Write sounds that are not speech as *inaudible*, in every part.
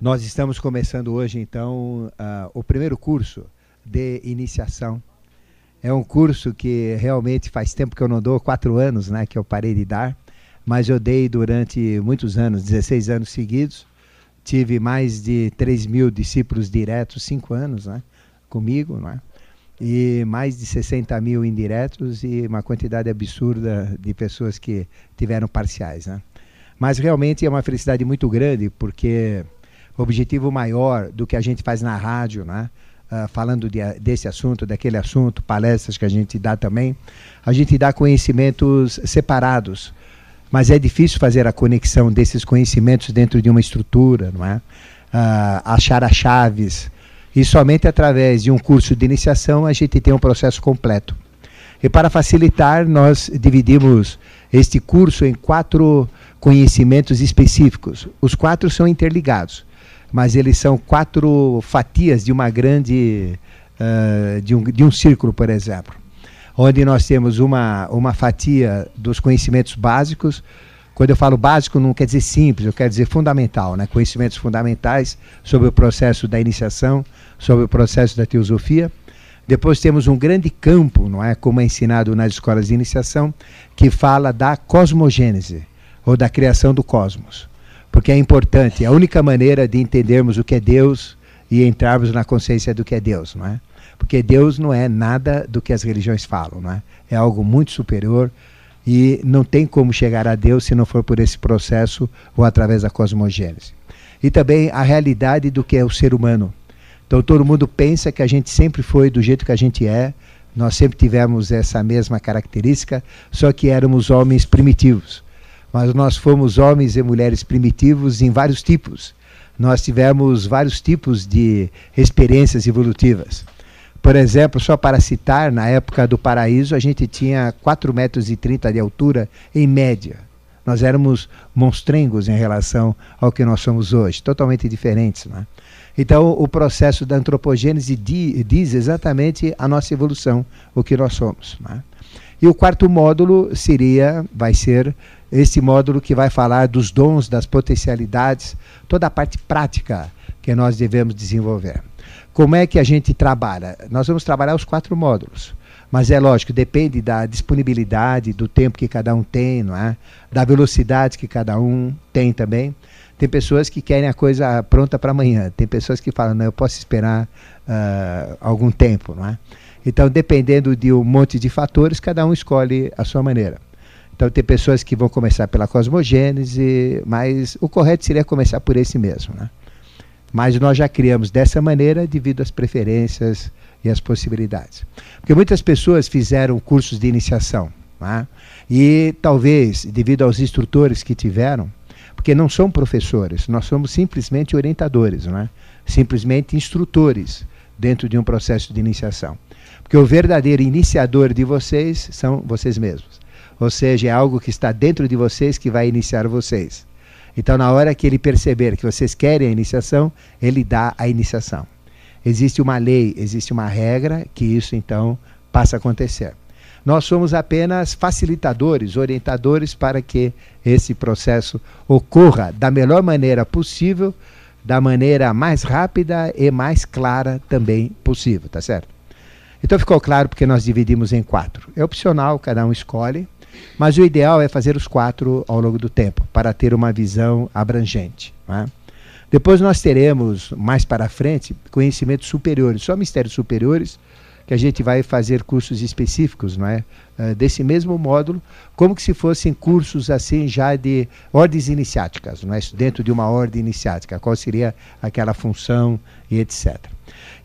Nós estamos começando hoje, então, uh, o primeiro curso de iniciação. É um curso que realmente faz tempo que eu não dou, quatro anos né, que eu parei de dar, mas eu dei durante muitos anos, 16 anos seguidos. Tive mais de 3 mil discípulos diretos, cinco anos né, comigo, né, e mais de 60 mil indiretos e uma quantidade absurda de pessoas que tiveram parciais. Né. Mas realmente é uma felicidade muito grande, porque objetivo maior do que a gente faz na rádio, né? Uh, falando de, desse assunto, daquele assunto, palestras que a gente dá também, a gente dá conhecimentos separados, mas é difícil fazer a conexão desses conhecimentos dentro de uma estrutura, não é? Uh, achar as chaves, e somente através de um curso de iniciação a gente tem um processo completo. E para facilitar, nós dividimos este curso em quatro conhecimentos específicos. Os quatro são interligados mas eles são quatro fatias de uma grande uh, de, um, de um círculo, por exemplo, onde nós temos uma, uma fatia dos conhecimentos básicos. Quando eu falo básico, não quer dizer simples, eu quero dizer fundamental, né? conhecimentos fundamentais sobre o processo da iniciação, sobre o processo da teosofia. Depois temos um grande campo, não é, como é ensinado nas escolas de iniciação, que fala da cosmogênese ou da criação do cosmos porque é importante. É a única maneira de entendermos o que é Deus e entrarmos na consciência do que é Deus, não é? Porque Deus não é nada do que as religiões falam, não é? É algo muito superior e não tem como chegar a Deus se não for por esse processo ou através da cosmogênese. E também a realidade do que é o ser humano. Então todo mundo pensa que a gente sempre foi do jeito que a gente é, nós sempre tivemos essa mesma característica, só que éramos homens primitivos mas nós fomos homens e mulheres primitivos em vários tipos. Nós tivemos vários tipos de experiências evolutivas. Por exemplo, só para citar, na época do paraíso, a gente tinha 4,30 metros de altura, em média. Nós éramos monstrengos em relação ao que nós somos hoje, totalmente diferentes. Né? Então, o processo da antropogênese diz exatamente a nossa evolução, o que nós somos. Né? E o quarto módulo seria, vai ser esse módulo que vai falar dos dons, das potencialidades, toda a parte prática que nós devemos desenvolver. Como é que a gente trabalha? Nós vamos trabalhar os quatro módulos. Mas é lógico, depende da disponibilidade, do tempo que cada um tem, não é? da velocidade que cada um tem também. Tem pessoas que querem a coisa pronta para amanhã. Tem pessoas que falam, não, eu posso esperar uh, algum tempo. Não é? Então, dependendo de um monte de fatores, cada um escolhe a sua maneira. Então tem pessoas que vão começar pela cosmogênese, mas o correto seria começar por esse mesmo, né? Mas nós já criamos dessa maneira devido às preferências e às possibilidades. Porque muitas pessoas fizeram cursos de iniciação, né? e talvez devido aos instrutores que tiveram, porque não são professores, nós somos simplesmente orientadores, né? simplesmente instrutores dentro de um processo de iniciação. Porque o verdadeiro iniciador de vocês são vocês mesmos. Ou seja, é algo que está dentro de vocês que vai iniciar vocês. Então, na hora que ele perceber que vocês querem a iniciação, ele dá a iniciação. Existe uma lei, existe uma regra que isso então passa a acontecer. Nós somos apenas facilitadores, orientadores para que esse processo ocorra da melhor maneira possível, da maneira mais rápida e mais clara também possível, tá certo? Então ficou claro porque nós dividimos em quatro. É opcional, cada um escolhe. Mas o ideal é fazer os quatro ao longo do tempo, para ter uma visão abrangente. É? Depois nós teremos, mais para frente, conhecimentos superiores, só mistérios superiores, que a gente vai fazer cursos específicos, não é? Uh, desse mesmo módulo, como que se fossem cursos assim já de ordens iniciáticas, não é? Dentro de uma ordem iniciática, qual seria aquela função e etc.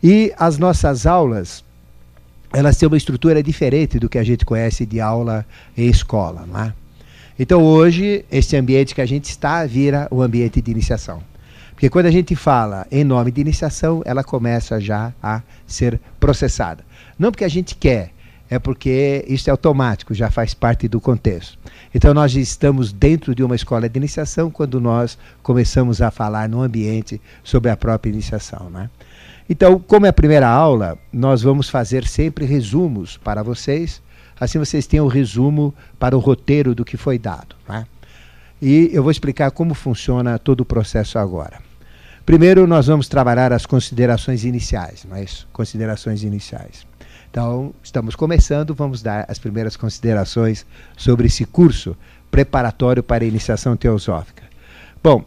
E as nossas aulas elas têm uma estrutura diferente do que a gente conhece de aula em escola. Não é? Então hoje, esse ambiente que a gente está vira o ambiente de iniciação. Porque quando a gente fala em nome de iniciação, ela começa já a ser processada. Não porque a gente quer, é porque isso é automático, já faz parte do contexto. Então nós estamos dentro de uma escola de iniciação quando nós começamos a falar no ambiente sobre a própria iniciação. Né? Então, como é a primeira aula, nós vamos fazer sempre resumos para vocês. Assim vocês têm o um resumo para o roteiro do que foi dado. Né? E eu vou explicar como funciona todo o processo agora. Primeiro, nós vamos trabalhar as considerações iniciais, não é isso? Considerações iniciais. Então, estamos começando, vamos dar as primeiras considerações sobre esse curso preparatório para a iniciação teosófica. Bom,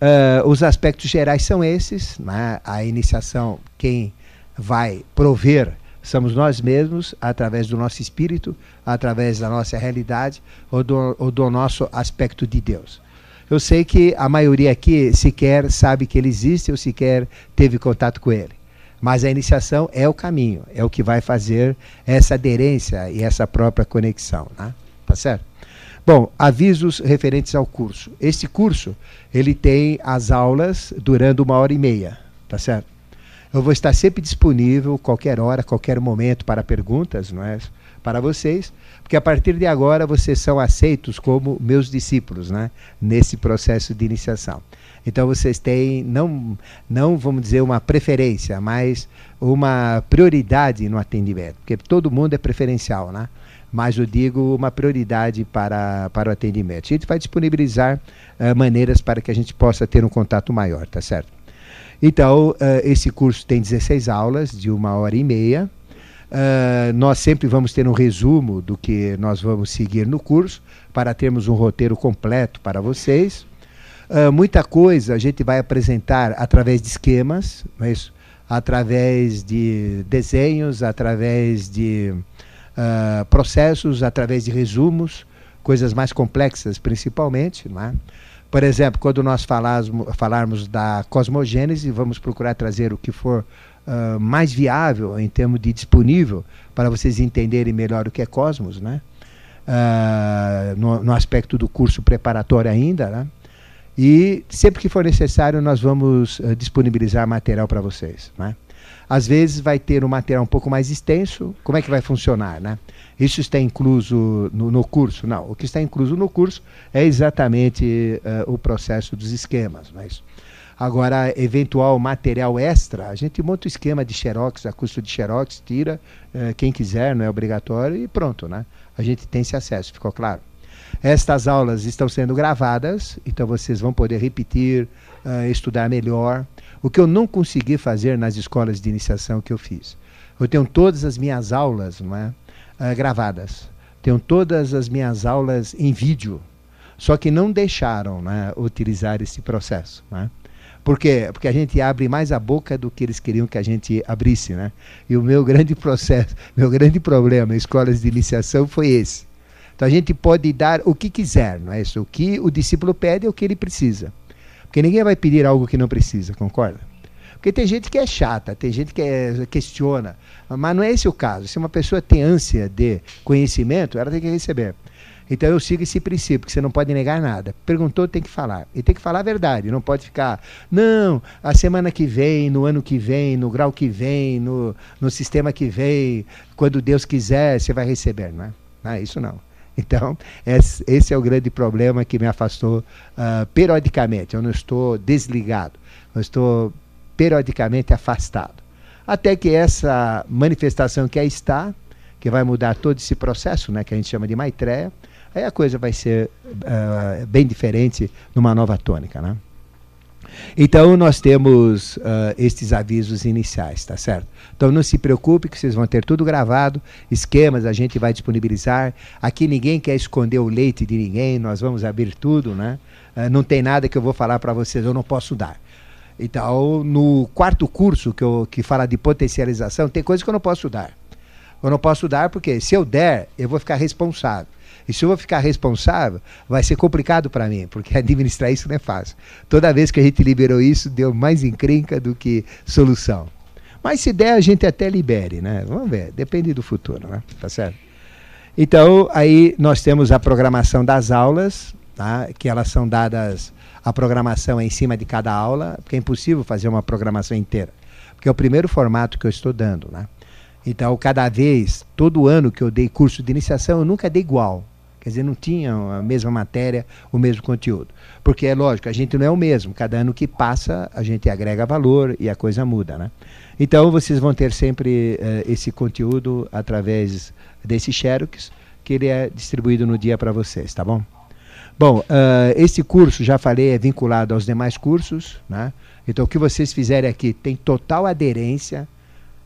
uh, os aspectos gerais são esses, né? a iniciação, quem vai prover somos nós mesmos, através do nosso espírito, através da nossa realidade ou do, ou do nosso aspecto de Deus. Eu sei que a maioria aqui sequer sabe que ele existe ou sequer teve contato com ele. Mas a iniciação é o caminho, é o que vai fazer essa aderência e essa própria conexão, né? Tá certo? Bom, avisos referentes ao curso. Este curso, ele tem as aulas durando uma hora e meia, tá certo? Eu vou estar sempre disponível, qualquer hora, qualquer momento, para perguntas, não é? Para vocês, porque a partir de agora vocês são aceitos como meus discípulos, né? Nesse processo de iniciação. Então vocês têm não, não vamos dizer uma preferência, mas uma prioridade no atendimento, porque todo mundo é preferencial, né? Mas eu digo uma prioridade para, para o atendimento. A gente vai disponibilizar uh, maneiras para que a gente possa ter um contato maior, tá certo? Então, uh, esse curso tem 16 aulas de uma hora e meia. Uh, nós sempre vamos ter um resumo do que nós vamos seguir no curso, para termos um roteiro completo para vocês. Uh, muita coisa a gente vai apresentar através de esquemas, é através de desenhos, através de uh, processos, através de resumos, coisas mais complexas principalmente. Não é? Por exemplo, quando nós falarmos, da cosmogênese, vamos procurar trazer o que for uh, mais viável em termos de disponível para vocês entenderem melhor o que é cosmos, né? Uh, no, no, aspecto do curso preparatório ainda, né? E sempre que for necessário, nós vamos uh, disponibilizar material para vocês, né? Às vezes vai ter um material um pouco mais extenso. Como é que vai funcionar, né? Isso está incluso no, no curso? Não. O que está incluso no curso é exatamente uh, o processo dos esquemas. Mas agora, eventual material extra, a gente monta o esquema de xerox, a custo de xerox, tira uh, quem quiser, não é obrigatório e pronto, né? A gente tem esse acesso. Ficou claro? Estas aulas estão sendo gravadas, então vocês vão poder repetir, uh, estudar melhor. O que eu não consegui fazer nas escolas de iniciação que eu fiz. Eu tenho todas as minhas aulas não é, uh, gravadas. Tenho todas as minhas aulas em vídeo. Só que não deixaram né, utilizar esse processo. Né? Por quê? Porque a gente abre mais a boca do que eles queriam que a gente abrisse. Né? E o meu grande *laughs* processo, meu grande problema em escolas de iniciação foi esse. Então a gente pode dar o que quiser, não é isso? O que o discípulo pede é o que ele precisa. Porque ninguém vai pedir algo que não precisa, concorda? Porque tem gente que é chata, tem gente que é, questiona, mas não é esse o caso. Se uma pessoa tem ânsia de conhecimento, ela tem que receber. Então eu sigo esse princípio, que você não pode negar nada. Perguntou, tem que falar. E tem que falar a verdade, não pode ficar, não, a semana que vem, no ano que vem, no grau que vem, no, no sistema que vem, quando Deus quiser, você vai receber, não é? Não é isso não. *laughs* Então, esse é o grande problema que me afastou uh, periodicamente. Eu não estou desligado, eu estou periodicamente afastado. Até que essa manifestação que aí está, que vai mudar todo esse processo, né, que a gente chama de Maitreya, aí a coisa vai ser uh, bem diferente numa nova tônica. Né? Então, nós temos uh, estes avisos iniciais, tá certo? Então, não se preocupe que vocês vão ter tudo gravado, esquemas a gente vai disponibilizar. Aqui ninguém quer esconder o leite de ninguém, nós vamos abrir tudo, né? Uh, não tem nada que eu vou falar para vocês, eu não posso dar. Então, no quarto curso que, eu, que fala de potencialização, tem coisas que eu não posso dar. Eu não posso dar porque se eu der, eu vou ficar responsável. E se eu vou ficar responsável, vai ser complicado para mim, porque *laughs* administrar isso não é fácil. Toda vez que a gente liberou isso, deu mais encrenca do que solução. Mas se der, a gente até libere, né? Vamos ver, depende do futuro, né? Tá certo? Então, aí nós temos a programação das aulas, tá? que elas são dadas, a programação é em cima de cada aula, porque é impossível fazer uma programação inteira. Porque é o primeiro formato que eu estou dando, né? Então, cada vez, todo ano que eu dei curso de iniciação, eu nunca dei igual. Quer dizer, não tinha a mesma matéria, o mesmo conteúdo. Porque é lógico, a gente não é o mesmo. Cada ano que passa, a gente agrega valor e a coisa muda, né? Então, vocês vão ter sempre uh, esse conteúdo através desse Xerox, que ele é distribuído no dia para vocês, tá bom? Bom, uh, esse curso, já falei, é vinculado aos demais cursos, né? Então, o que vocês fizerem aqui tem total aderência,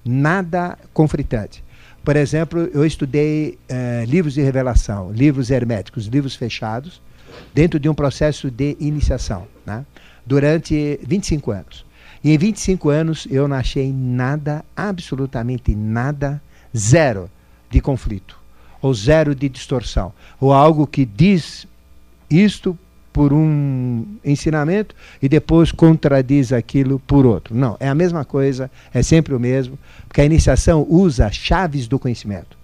nada conflitante. Por exemplo, eu estudei eh, livros de revelação, livros herméticos, livros fechados, dentro de um processo de iniciação, né? durante 25 anos. E em 25 anos eu não achei nada, absolutamente nada, zero de conflito, ou zero de distorção, ou algo que diz isto por um ensinamento e depois contradiz aquilo por outro. Não, é a mesma coisa, é sempre o mesmo, porque a iniciação usa chaves do conhecimento.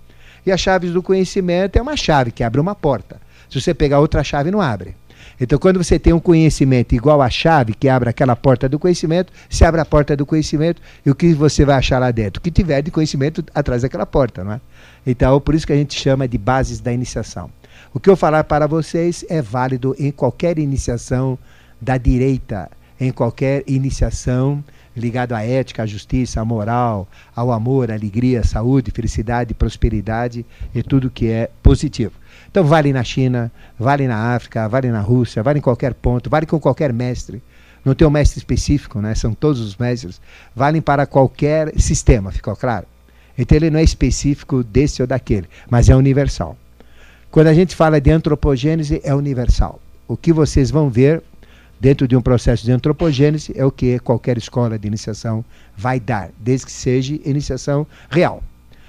E as chaves do conhecimento é uma chave que abre uma porta. Se você pegar outra chave, não abre. Então, quando você tem um conhecimento igual à chave que abre aquela porta do conhecimento, se abre a porta do conhecimento e o que você vai achar lá dentro? O que tiver de conhecimento atrás daquela porta, não é? Então, por isso que a gente chama de bases da iniciação. O que eu falar para vocês é válido em qualquer iniciação da direita, em qualquer iniciação ligada à ética, à justiça, à moral, ao amor, à alegria, à saúde, felicidade, prosperidade e tudo que é positivo. Então vale na China, vale na África, vale na Rússia, vale em qualquer ponto, vale com qualquer mestre. Não tem um mestre específico, né? são todos os mestres. Valem para qualquer sistema, ficou claro? Então ele não é específico desse ou daquele, mas é universal. Quando a gente fala de antropogênese, é universal. O que vocês vão ver dentro de um processo de antropogênese é o que qualquer escola de iniciação vai dar, desde que seja iniciação real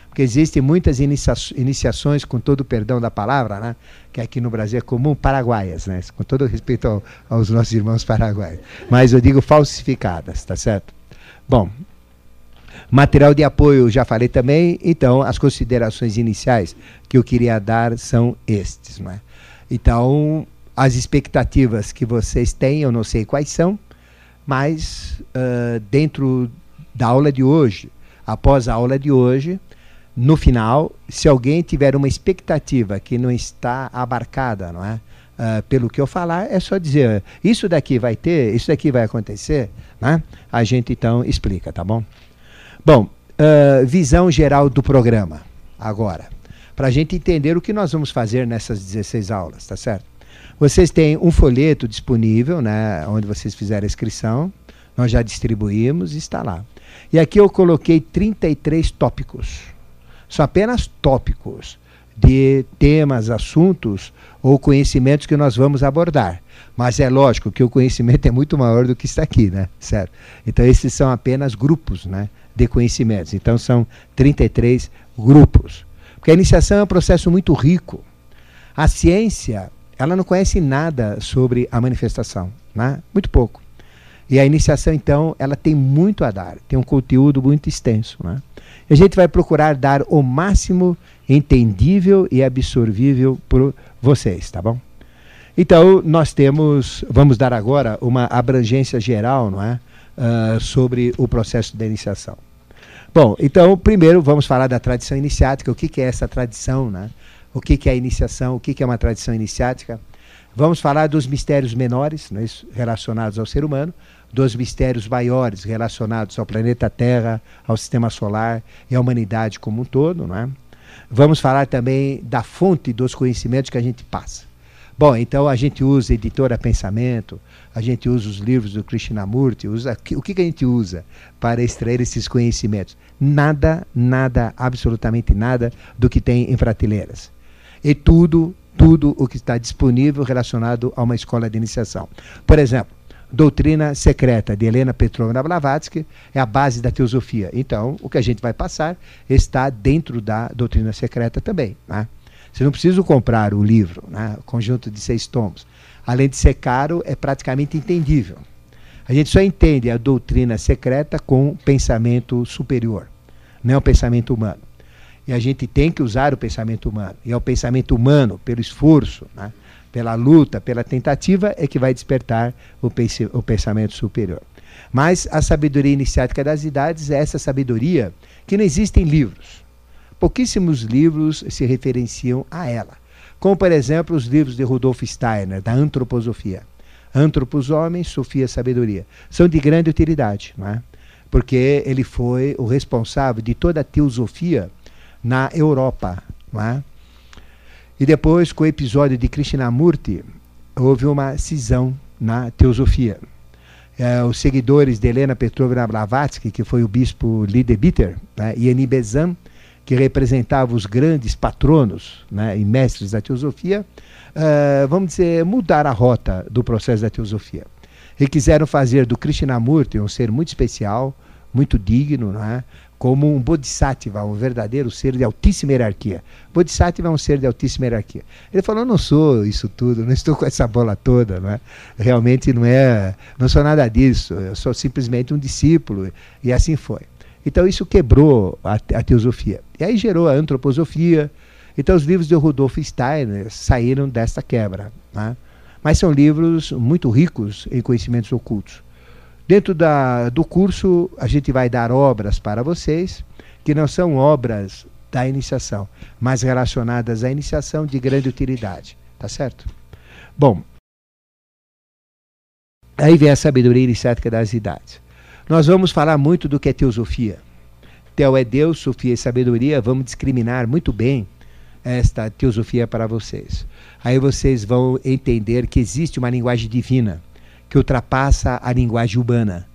porque existem muitas inicia iniciações, com todo o perdão da palavra, né? que aqui no Brasil é comum, paraguaias, né? com todo respeito ao, aos nossos irmãos paraguaios. Mas eu digo falsificadas, tá certo? Bom, material de apoio já falei também, então as considerações iniciais que eu queria dar são estes. Né? Então, as expectativas que vocês têm, eu não sei quais são, mas uh, dentro da aula de hoje, após a aula de hoje, no final, se alguém tiver uma expectativa que não está abarcada, não é? Uh, pelo que eu falar, é só dizer, isso daqui vai ter, isso daqui vai acontecer, né? A gente então explica, tá bom? Bom, uh, visão geral do programa, agora, para a gente entender o que nós vamos fazer nessas 16 aulas, tá certo? Vocês têm um folheto disponível, né, onde vocês fizeram a inscrição, nós já distribuímos e está lá. E aqui eu coloquei 33 tópicos são apenas tópicos de temas, assuntos ou conhecimentos que nós vamos abordar. Mas é lógico que o conhecimento é muito maior do que está aqui, né? Certo? Então esses são apenas grupos, né, de conhecimentos. Então são 33 grupos. Porque a iniciação é um processo muito rico. A ciência, ela não conhece nada sobre a manifestação, né? Muito pouco. E a iniciação, então, ela tem muito a dar, tem um conteúdo muito extenso. Né? a gente vai procurar dar o máximo entendível e absorvível por vocês, tá bom? Então, nós temos, vamos dar agora uma abrangência geral, não é? Uh, sobre o processo da iniciação. Bom, então, primeiro vamos falar da tradição iniciática, o que, que é essa tradição, né? O que, que é a iniciação, o que, que é uma tradição iniciática. Vamos falar dos mistérios menores, né, relacionados ao ser humano, dos mistérios maiores relacionados ao planeta Terra, ao sistema solar e à humanidade como um todo. Não é? Vamos falar também da fonte dos conhecimentos que a gente passa. Bom, então a gente usa editora Pensamento, a gente usa os livros do Krishnamurti, usa, o que, que a gente usa para extrair esses conhecimentos? Nada, nada, absolutamente nada do que tem em prateleiras. E tudo, tudo o que está disponível relacionado a uma escola de iniciação. Por exemplo, Doutrina Secreta, de Helena Petrovna Blavatsky, é a base da teosofia. Então, o que a gente vai passar está dentro da doutrina secreta também. Né? Você não precisa comprar o livro, né? o conjunto de seis tomos. Além de ser caro, é praticamente entendível. A gente só entende a doutrina secreta com pensamento superior, não é o pensamento humano. E a gente tem que usar o pensamento humano. E é o pensamento humano, pelo esforço, né? pela luta, pela tentativa, é que vai despertar o, pensamento superior. Mas a sabedoria iniciática das idades é essa sabedoria que não existe em livros. Pouquíssimos livros se referenciam a ela. Como, por exemplo, os livros de Rudolf Steiner, da Antroposofia. Antropos, homens, Sofia, sabedoria. São de grande utilidade, é? porque ele foi o responsável de toda a teosofia na Europa. É? E depois, com o episódio de Krishnamurti, houve uma cisão na teosofia. é, os seguidores de Helena Petrovna Blavatsky, que foi o bispo Lidebiter, né, e Eni Bezan, que representava os grandes patronos né, e mestres da teosofia, uh, vamos dizer, mudar a rota do processo da teosofia. E quiseram fazer do Krishnamurti um ser muito especial, muito digno, né, como um bodhisattva, um verdadeiro ser de altíssima hierarquia. Bodhisattva é um ser de altíssima hierarquia. Ele falou: "Não sou isso tudo, não estou com essa bola toda, não é? Realmente não é, não sou nada disso. Eu sou simplesmente um discípulo." E assim foi. Então isso quebrou a, a teosofia. E aí gerou a antroposofia. Então os livros de Rudolf Steiner saíram desta quebra, né? Mas são livros muito ricos em conhecimentos ocultos. Dentro da, do curso, a gente vai dar obras para vocês, que não são obras da iniciação, mas relacionadas à iniciação de grande utilidade. Tá certo? Bom, aí vem a sabedoria iniciática das idades. Nós vamos falar muito do que é teosofia. Teo é Deus, Sofia e sabedoria. Vamos discriminar muito bem esta teosofia para vocês. Aí vocês vão entender que existe uma linguagem divina que ultrapassa a linguagem humana.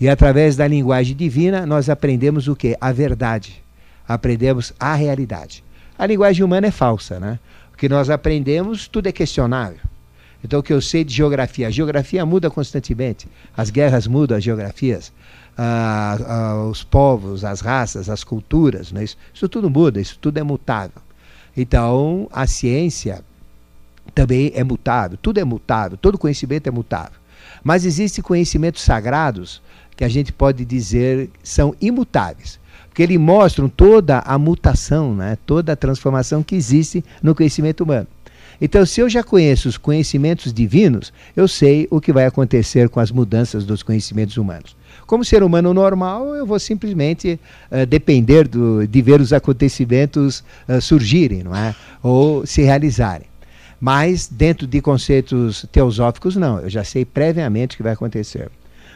E através da linguagem divina, nós aprendemos o que? A verdade. Aprendemos a realidade. A linguagem humana é falsa, né? O que nós aprendemos, tudo é questionável. Então, o que eu sei de geografia? A geografia muda constantemente. As guerras mudam as geografias. Ah, ah, os povos, as raças, as culturas. Né? Isso, isso tudo muda, isso tudo é mutável. Então, a ciência também é mutável. Tudo é mutável. Todo conhecimento é mutável. Mas existem conhecimentos sagrados que a gente pode dizer são imutáveis, porque eles mostram toda a mutação, né? toda a transformação que existe no conhecimento humano. Então, se eu já conheço os conhecimentos divinos, eu sei o que vai acontecer com as mudanças dos conhecimentos humanos. Como ser humano normal, eu vou simplesmente uh, depender do, de ver os acontecimentos uh, surgirem, não é? Ou se realizarem. Mas dentro de conceitos teosóficos, não. Eu já sei previamente o que vai acontecer.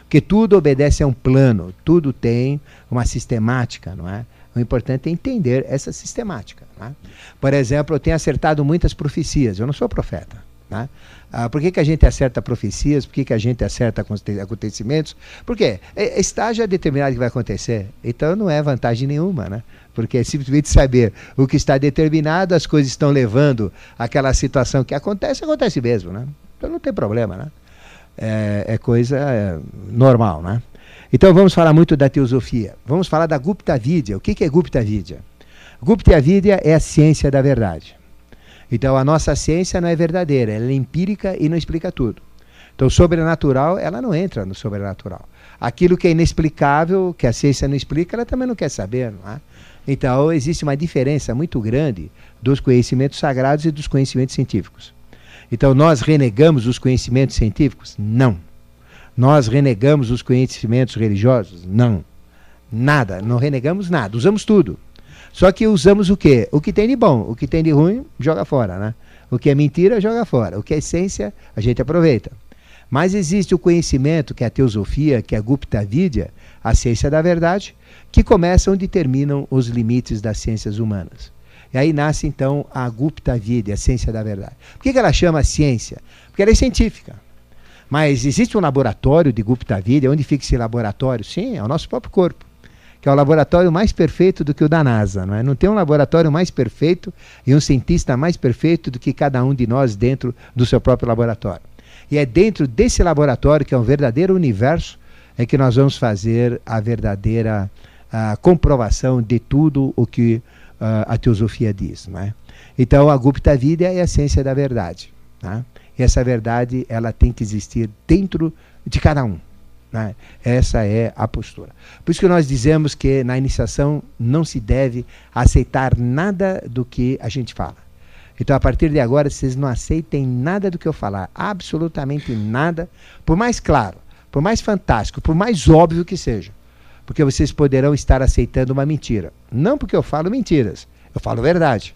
Porque tudo obedece a um plano, tudo tem uma sistemática, não é? O importante é entender essa sistemática. É? Por exemplo, eu tenho acertado muitas profecias, eu não sou profeta. Né? Ah, por que, que a gente acerta profecias? Por que, que a gente acerta acontecimentos? Por quê? É, está já determinado que vai acontecer. Então não é vantagem nenhuma, né? Porque é simplesmente saber o que está determinado, as coisas estão levando àquela situação que acontece, acontece mesmo, né? Então não tem problema, né? É, é coisa é, normal, né? Então vamos falar muito da teosofia. Vamos falar da Gupta Vidya. O que, é Gupta Vidya? Gupta Vidya é a ciência da verdade. Então a nossa ciência não é verdadeira, ela é empírica e não explica tudo. Então sobrenatural, ela não entra no sobrenatural. Aquilo que é inexplicável, que a ciência não explica, ela também não quer saber. Não é? Então existe uma diferença muito grande dos conhecimentos sagrados e dos conhecimentos científicos. Então nós renegamos os conhecimentos científicos? Não. Nós renegamos os conhecimentos religiosos? Não. Nada, não renegamos nada, usamos tudo. Só que usamos o quê? O que tem de bom, o que tem de ruim, joga fora, né? O que é mentira, joga fora. O que é essência, a gente aproveita. Mas existe o conhecimento, que é a teosofia, que é a Gupta Vidya, a ciência da verdade, que começam onde terminam os limites das ciências humanas. E aí nasce então a Gupta Vidya, a ciência da verdade. Por que ela chama ciência? Porque ela é científica. Mas existe um laboratório de Gupta Vidya, onde fica esse laboratório? Sim, é o nosso próprio corpo que é o laboratório mais perfeito do que o da NASA. Não, é? não tem um laboratório mais perfeito e um cientista mais perfeito do que cada um de nós dentro do seu próprio laboratório. E é dentro desse laboratório, que é um verdadeiro universo, é que nós vamos fazer a verdadeira a comprovação de tudo o que uh, a teosofia diz. Não é? Então, a Gupta Vidya é a ciência da verdade. Tá? E essa verdade ela tem que existir dentro de cada um. Né? Essa é a postura. Por isso que nós dizemos que na iniciação não se deve aceitar nada do que a gente fala. Então, a partir de agora, vocês não aceitem nada do que eu falar, absolutamente nada, por mais claro, por mais fantástico, por mais óbvio que seja. Porque vocês poderão estar aceitando uma mentira. Não porque eu falo mentiras, eu falo verdade.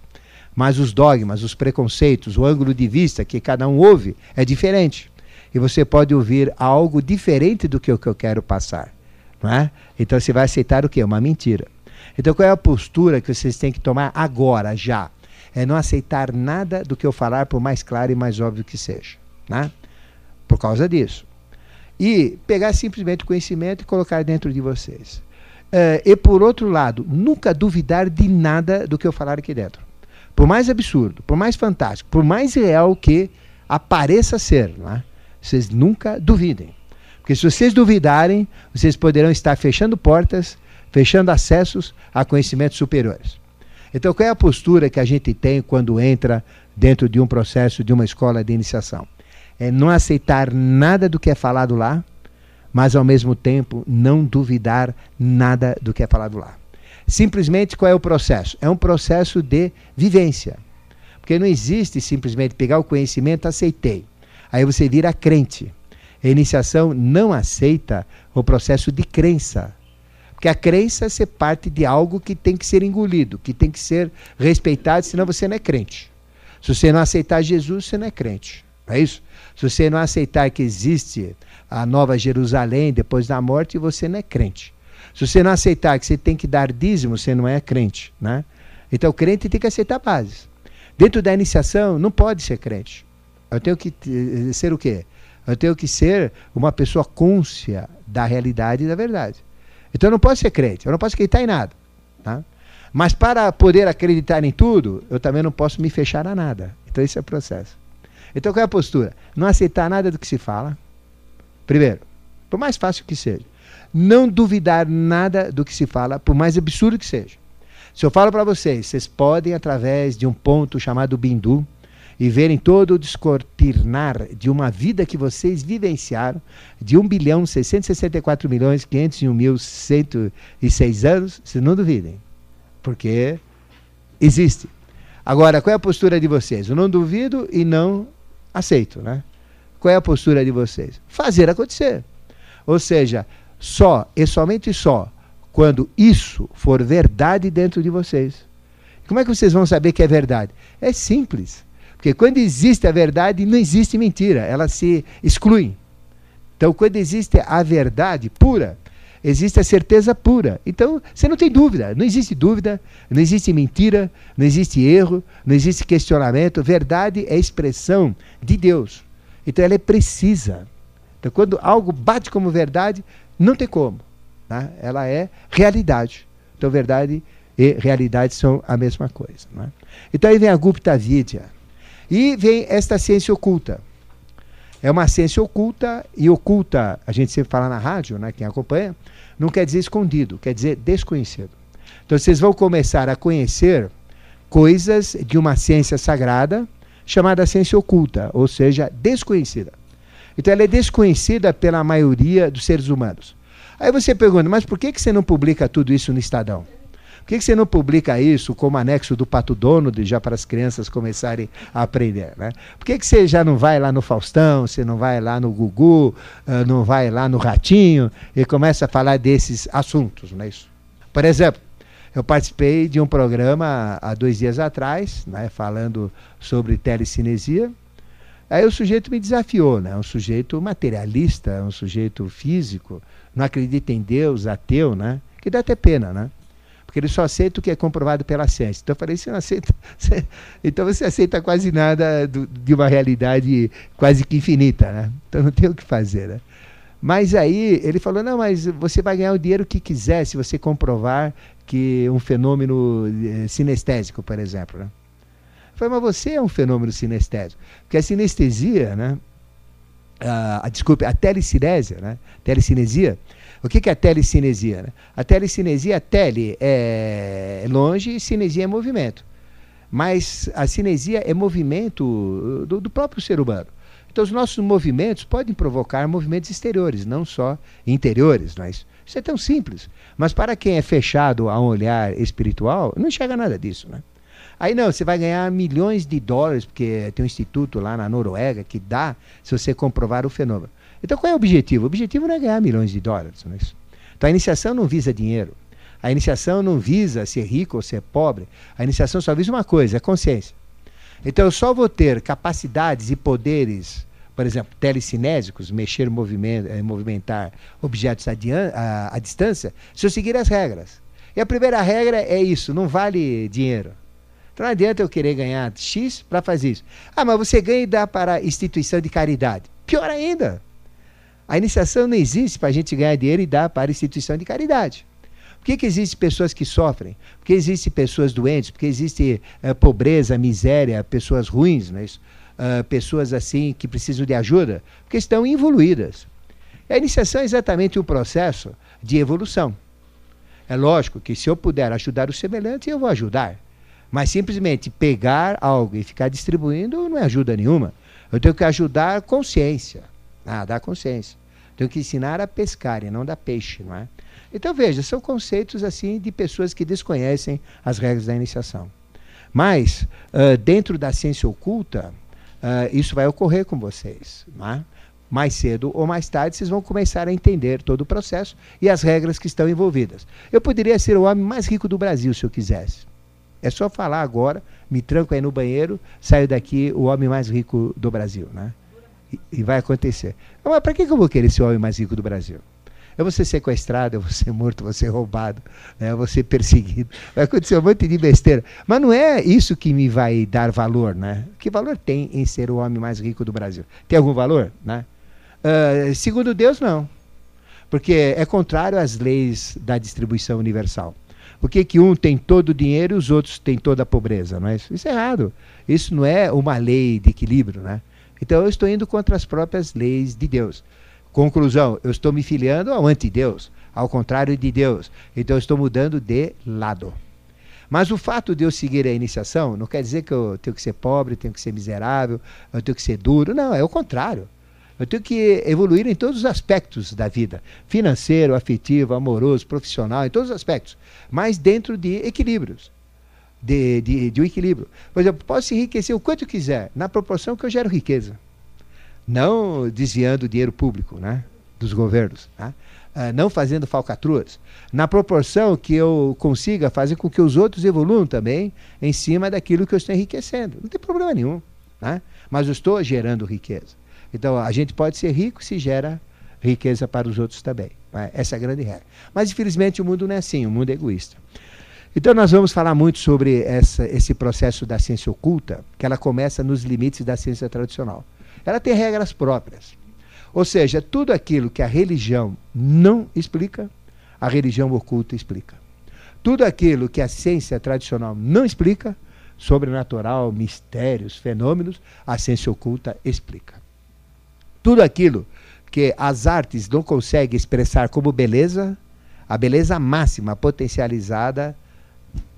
Mas os dogmas, os preconceitos, o ângulo de vista que cada um ouve é diferente e você pode ouvir algo diferente do que o que eu quero passar. Não é? Então você vai aceitar o quê? Uma mentira. Então qual é a postura que vocês têm que tomar agora, já? É não aceitar nada do que eu falar, por mais claro e mais óbvio que seja. Né? Por causa disso. e pegar simplesmente o conhecimento e colocar dentro de vocês. Uh, e por outro lado, nunca duvidar de nada do que eu falar aqui dentro. Por mais absurdo, por mais fantástico, por mais real que apareça ser, é? vocês nunca duvidem. Porque se vocês duvidarem, vocês poderão estar fechando portas, fechando acessos a conhecimentos superiores. Então, qual é a postura que a gente tem quando entra dentro de um processo de uma escola de iniciação? É não aceitar nada do que é falado lá, mas ao mesmo tempo não duvidar nada do que é falado lá. Simplesmente qual é o processo? É um processo de vivência. Porque não existe simplesmente pegar o conhecimento, aceitei. Aí você vira crente. A iniciação não aceita o processo de crença. Porque a crença é parte de algo que tem que ser engolido, que tem que ser respeitado, senão você não é crente. Se você não aceitar Jesus, você não é crente. Não é isso? Se você não aceitar que existe a nova Jerusalém depois da morte, você não é crente. Se você não aceitar que você tem que dar dízimo, você não é crente. Né? Então, o crente tem que aceitar bases. Dentro da iniciação, não pode ser crente. Eu tenho que ser o quê? Eu tenho que ser uma pessoa côncia da realidade e da verdade. Então eu não posso ser crente, eu não posso acreditar em nada. Tá? Mas para poder acreditar em tudo, eu também não posso me fechar a nada. Então esse é o processo. Então qual é a postura? Não aceitar nada do que se fala. Primeiro, por mais fácil que seja. Não duvidar nada do que se fala, por mais absurdo que seja. Se eu falo para vocês, vocês podem, através de um ponto chamado Bindu, e verem todo o descortinar de uma vida que vocês vivenciaram, de 1 bilhão 664 milhões 501 mil 106 anos, vocês não duvidem, porque existe. Agora, qual é a postura de vocês? Eu não duvido e não aceito, né? Qual é a postura de vocês? Fazer acontecer. Ou seja, só e somente só quando isso for verdade dentro de vocês. Como é que vocês vão saber que é verdade? É simples. Porque quando existe a verdade, não existe mentira, ela se exclui. Então, quando existe a verdade pura, existe a certeza pura. Então, você não tem dúvida, não existe dúvida, não existe mentira, não existe erro, não existe questionamento. Verdade é expressão de Deus. Então, ela é precisa. Então, quando algo bate como verdade, não tem como. Tá? Ela é realidade. Então, verdade e realidade são a mesma coisa. Né? Então, aí vem a Gupta Vidya. E vem esta ciência oculta. É uma ciência oculta, e oculta, a gente sempre fala na rádio, né, quem acompanha, não quer dizer escondido, quer dizer desconhecido. Então vocês vão começar a conhecer coisas de uma ciência sagrada chamada ciência oculta, ou seja, desconhecida. Então ela é desconhecida pela maioria dos seres humanos. Aí você pergunta, mas por que, que você não publica tudo isso no Estadão? Por que, que você não publica isso como anexo do Pato Donald, já para as crianças começarem a aprender? Né? Por que, que você já não vai lá no Faustão, você não vai lá no Gugu, uh, não vai lá no Ratinho e começa a falar desses assuntos? Não é isso? Por exemplo, eu participei de um programa há dois dias atrás, né, falando sobre telecinesia. Aí o sujeito me desafiou, né? um sujeito materialista, um sujeito físico, não acredita em Deus, ateu, né? que dá até pena. Né? porque ele só aceita o que é comprovado pela ciência. Então eu falei, você não aceita, *laughs* você, então você aceita quase nada do, de uma realidade quase que infinita, né? Então não tem o que fazer, né? Mas aí ele falou, não, mas você vai ganhar o dinheiro que quiser se você comprovar que um fenômeno eh, sinestésico, por exemplo, né? Falei, mas você é um fenômeno sinestésico. Porque a sinestesia, né? A, a, desculpe, a telecinésia, né? Telecinesia, o que, que é a telecinesia? Né? A telecinesia, tele é longe e cinesia é movimento. Mas a cinesia é movimento do, do próprio ser humano. Então, os nossos movimentos podem provocar movimentos exteriores, não só interiores. Mas isso é tão simples. Mas para quem é fechado a um olhar espiritual, não enxerga nada disso. Né? Aí não, você vai ganhar milhões de dólares, porque tem um instituto lá na Noruega que dá se você comprovar o fenômeno. Então qual é o objetivo? O objetivo não é ganhar milhões de dólares. Não é isso? Então a iniciação não visa dinheiro. A iniciação não visa ser rico ou ser pobre. A iniciação só visa uma coisa, é consciência. Então eu só vou ter capacidades e poderes, por exemplo, telecinésicos, mexer, eh, movimentar objetos a, a, a distância, se eu seguir as regras. E a primeira regra é isso, não vale dinheiro. Então não adianta eu querer ganhar X para fazer isso. Ah, mas você ganha e dá para instituição de caridade. Pior ainda. A iniciação não existe para a gente ganhar dinheiro e dar para instituição de caridade. Por que, que existem pessoas que sofrem? Por que existem pessoas doentes? Por que existe uh, pobreza, miséria, pessoas ruins, né? uh, pessoas assim que precisam de ajuda? Porque estão evoluídas. A iniciação é exatamente um processo de evolução. É lógico que se eu puder ajudar o semelhante, eu vou ajudar. Mas simplesmente pegar algo e ficar distribuindo não é ajuda nenhuma. Eu tenho que ajudar consciência. Ah, dar consciência. Tenho que ensinar a pescar e não dar peixe, não é? Então veja, são conceitos assim de pessoas que desconhecem as regras da iniciação. Mas uh, dentro da ciência oculta, uh, isso vai ocorrer com vocês. É? Mais cedo ou mais tarde, vocês vão começar a entender todo o processo e as regras que estão envolvidas. Eu poderia ser o homem mais rico do Brasil se eu quisesse. É só falar agora, me tranco aí no banheiro, saio daqui o homem mais rico do Brasil. Né? E, e vai acontecer. Mas para que eu vou querer ser o homem mais rico do Brasil? Eu vou ser sequestrado, eu vou ser morto, eu vou ser roubado, né? eu vou ser perseguido. Vai acontecer um monte de besteira. Mas não é isso que me vai dar valor, né? Que valor tem em ser o homem mais rico do Brasil? Tem algum valor? Né? Uh, segundo Deus, não. Porque é contrário às leis da distribuição universal. Por que, que um tem todo o dinheiro e os outros têm toda a pobreza? Não é? Isso é errado. Isso não é uma lei de equilíbrio. Né? Então eu estou indo contra as próprias leis de Deus. Conclusão, eu estou me filiando ao anti-Deus, ao contrário de Deus. Então eu estou mudando de lado. Mas o fato de eu seguir a iniciação não quer dizer que eu tenho que ser pobre, tenho que ser miserável, eu tenho que ser duro. Não, é o contrário. Eu tenho que evoluir em todos os aspectos da vida: financeiro, afetivo, amoroso, profissional, em todos os aspectos. Mas dentro de equilíbrios. De, de, de um equilíbrio. Por exemplo, posso enriquecer o quanto quiser, na proporção que eu gero riqueza não desviando dinheiro público né, dos governos, né, uh, não fazendo falcatruas, na proporção que eu consiga fazer com que os outros evoluam também em cima daquilo que eu estou enriquecendo. Não tem problema nenhum, né, mas eu estou gerando riqueza. Então, a gente pode ser rico se gera riqueza para os outros também. Né? Essa é a grande regra. Mas, infelizmente, o mundo não é assim, o mundo é egoísta. Então, nós vamos falar muito sobre essa, esse processo da ciência oculta, que ela começa nos limites da ciência tradicional. Ela tem regras próprias. Ou seja, tudo aquilo que a religião não explica, a religião oculta explica. Tudo aquilo que a ciência tradicional não explica, sobrenatural, mistérios, fenômenos, a ciência oculta explica. Tudo aquilo que as artes não conseguem expressar como beleza, a beleza máxima potencializada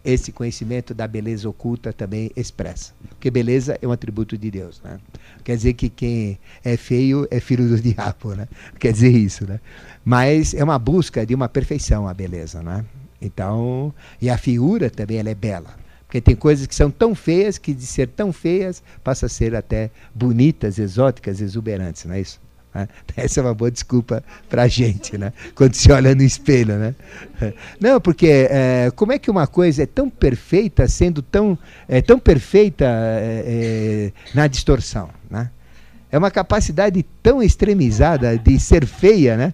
esse conhecimento da beleza oculta também expressa. Porque beleza é um atributo de Deus. Né? Quer dizer que quem é feio é filho do *laughs* diabo. Né? Quer dizer isso. Né? Mas é uma busca de uma perfeição a beleza. Né? Então, e a figura também ela é bela. Porque tem coisas que são tão feias que de ser tão feias passa a ser até bonitas, exóticas, exuberantes, não é isso? Né? *laughs* Essa é uma boa desculpa para a gente, né? quando se olha no espelho. Né? *laughs* Não, porque é, como é que uma coisa é tão perfeita, sendo tão, é, tão perfeita é, na distorção? Né? É uma capacidade tão extremizada de ser feia né?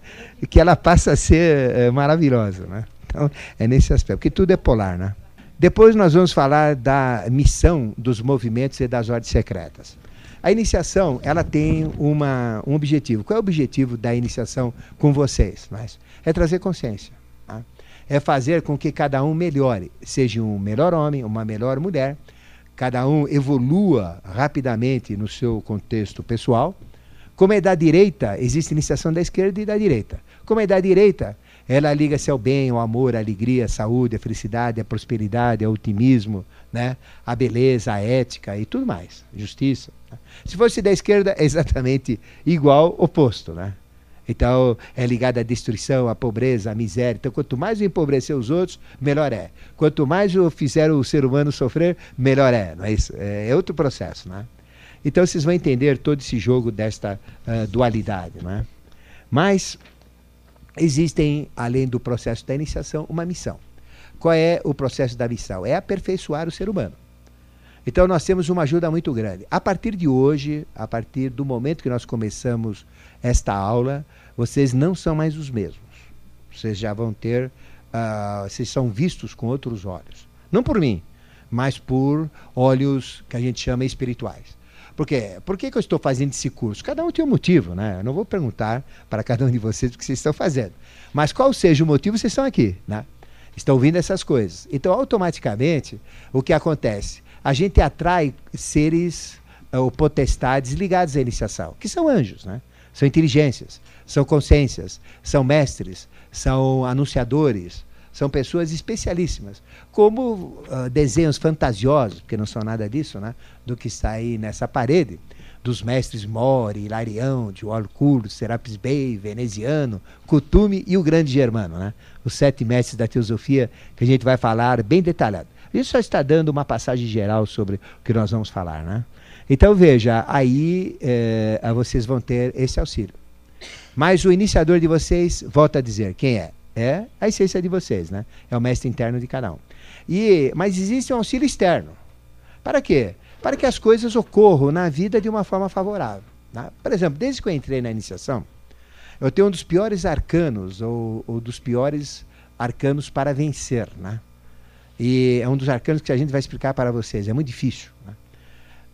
que ela passa a ser maravilhosa. Né? Então, é nesse aspecto, porque tudo é polar. Né? Depois nós vamos falar da missão dos movimentos e das ordens secretas. A iniciação, ela tem uma, um objetivo. Qual é o objetivo da iniciação com vocês? Mas é trazer consciência. Tá? É fazer com que cada um melhore, seja um melhor homem, uma melhor mulher, cada um evolua rapidamente no seu contexto pessoal. Como é da direita, existe iniciação da esquerda e da direita. Como é da direita, ela liga-se ao bem, ao amor, à alegria, à saúde, à felicidade, à prosperidade, ao otimismo, né? à beleza, à ética e tudo mais, justiça. Se fosse da esquerda, é exatamente igual, oposto, né? Então, é ligado à destruição, à pobreza, à miséria. Então, quanto mais empobrecer os outros, melhor é. Quanto mais eu fizer o ser humano sofrer, melhor é. Não é, isso? é outro processo, né? Então, vocês vão entender todo esse jogo desta uh, dualidade, né? Mas existem, além do processo da iniciação, uma missão. Qual é o processo da missão? É aperfeiçoar o ser humano. Então nós temos uma ajuda muito grande. A partir de hoje, a partir do momento que nós começamos esta aula, vocês não são mais os mesmos. Vocês já vão ter, uh, vocês são vistos com outros olhos. Não por mim, mas por olhos que a gente chama espirituais. Por quê? Por que, que eu estou fazendo esse curso? Cada um tem um motivo, né? Eu não vou perguntar para cada um de vocês o que vocês estão fazendo. Mas qual seja o motivo, vocês estão aqui, né? Estão ouvindo essas coisas. Então, automaticamente, o que acontece? A gente atrai seres ou potestades ligados à iniciação, que são anjos, né? São inteligências, são consciências, são mestres, são anunciadores, são pessoas especialíssimas. Como uh, desenhos fantasiosos, porque não são nada disso, né? Do que está aí nessa parede, dos mestres Mori, Hilarião, de Walcourt, Serapis Bey, Veneziano, Cutume e o grande Germano, né? Os sete mestres da teosofia que a gente vai falar bem detalhado. Isso só está dando uma passagem geral sobre o que nós vamos falar, né? Então veja, aí é, vocês vão ter esse auxílio. Mas o iniciador de vocês, volta a dizer, quem é? É a essência de vocês, né? É o mestre interno de cada um. E, mas existe um auxílio externo. Para quê? Para que as coisas ocorram na vida de uma forma favorável. Né? Por exemplo, desde que eu entrei na iniciação, eu tenho um dos piores arcanos, ou, ou dos piores arcanos para vencer. Né? E é um dos arcanos que a gente vai explicar para vocês. É muito difícil. Né?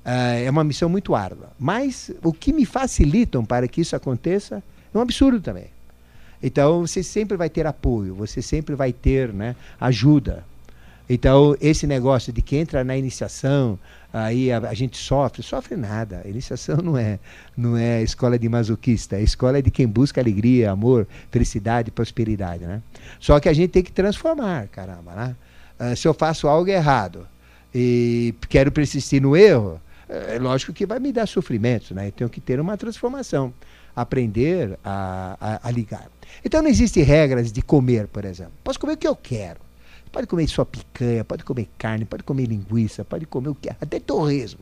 Uh, é uma missão muito árdua. Mas o que me facilitam para que isso aconteça é um absurdo também. Então você sempre vai ter apoio, você sempre vai ter né, ajuda. Então esse negócio de que entra na iniciação, aí a, a, gente sofre, sofre nada. Iniciação não é, não é escola de masoquista, a escola é de quem busca alegria, amor, felicidade, prosperidade. Né? Só que a gente tem que transformar, caramba. Né? Uh, se eu faço algo errado e quero persistir no erro, é lógico que vai me dar sofrimento, né? Eu tenho que ter uma transformação, aprender a, a, a ligar. Então não existem regras de comer, por exemplo. Posso comer o que eu quero. Pode comer só picanha, pode comer carne, pode comer linguiça, pode comer o que até torresmo.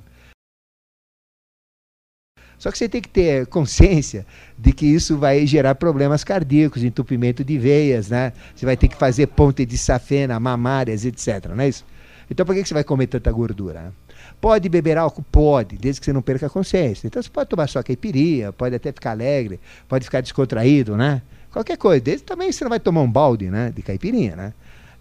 Só que você tem que ter consciência de que isso vai gerar problemas cardíacos, entupimento de veias, né? Você vai ter que fazer ponte de safena, mamárias, etc. Não é isso? Então por que você vai comer tanta gordura? Né? Pode beber álcool? Pode, desde que você não perca a consciência. Então você pode tomar só caipirinha, pode até ficar alegre, pode ficar descontraído, né? Qualquer coisa. Desde também você não vai tomar um balde né, de caipirinha, né?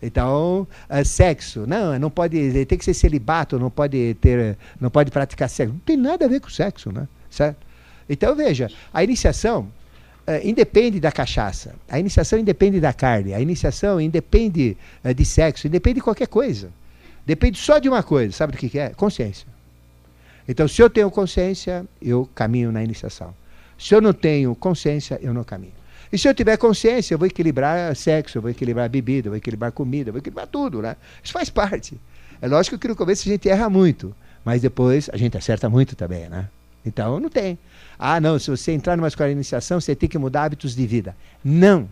Então, é, sexo, não, não pode, tem que ser celibato, não pode ter, não pode praticar sexo. Não tem nada a ver com sexo, né? Certo? Então, veja, a iniciação é, independe da cachaça, a iniciação independe da carne, a iniciação independe é, de sexo, independe de qualquer coisa. Depende só de uma coisa, sabe do que, que é? Consciência. Então, se eu tenho consciência, eu caminho na iniciação. Se eu não tenho consciência, eu não caminho. E se eu tiver consciência, eu vou equilibrar sexo, eu vou equilibrar bebida, eu vou equilibrar comida, eu vou equilibrar tudo, né? Isso faz parte. É lógico que no começo a gente erra muito, mas depois a gente acerta muito também, né? Então, não tem. Ah, não, se você entrar numa escola de iniciação, você tem que mudar hábitos de vida. Não.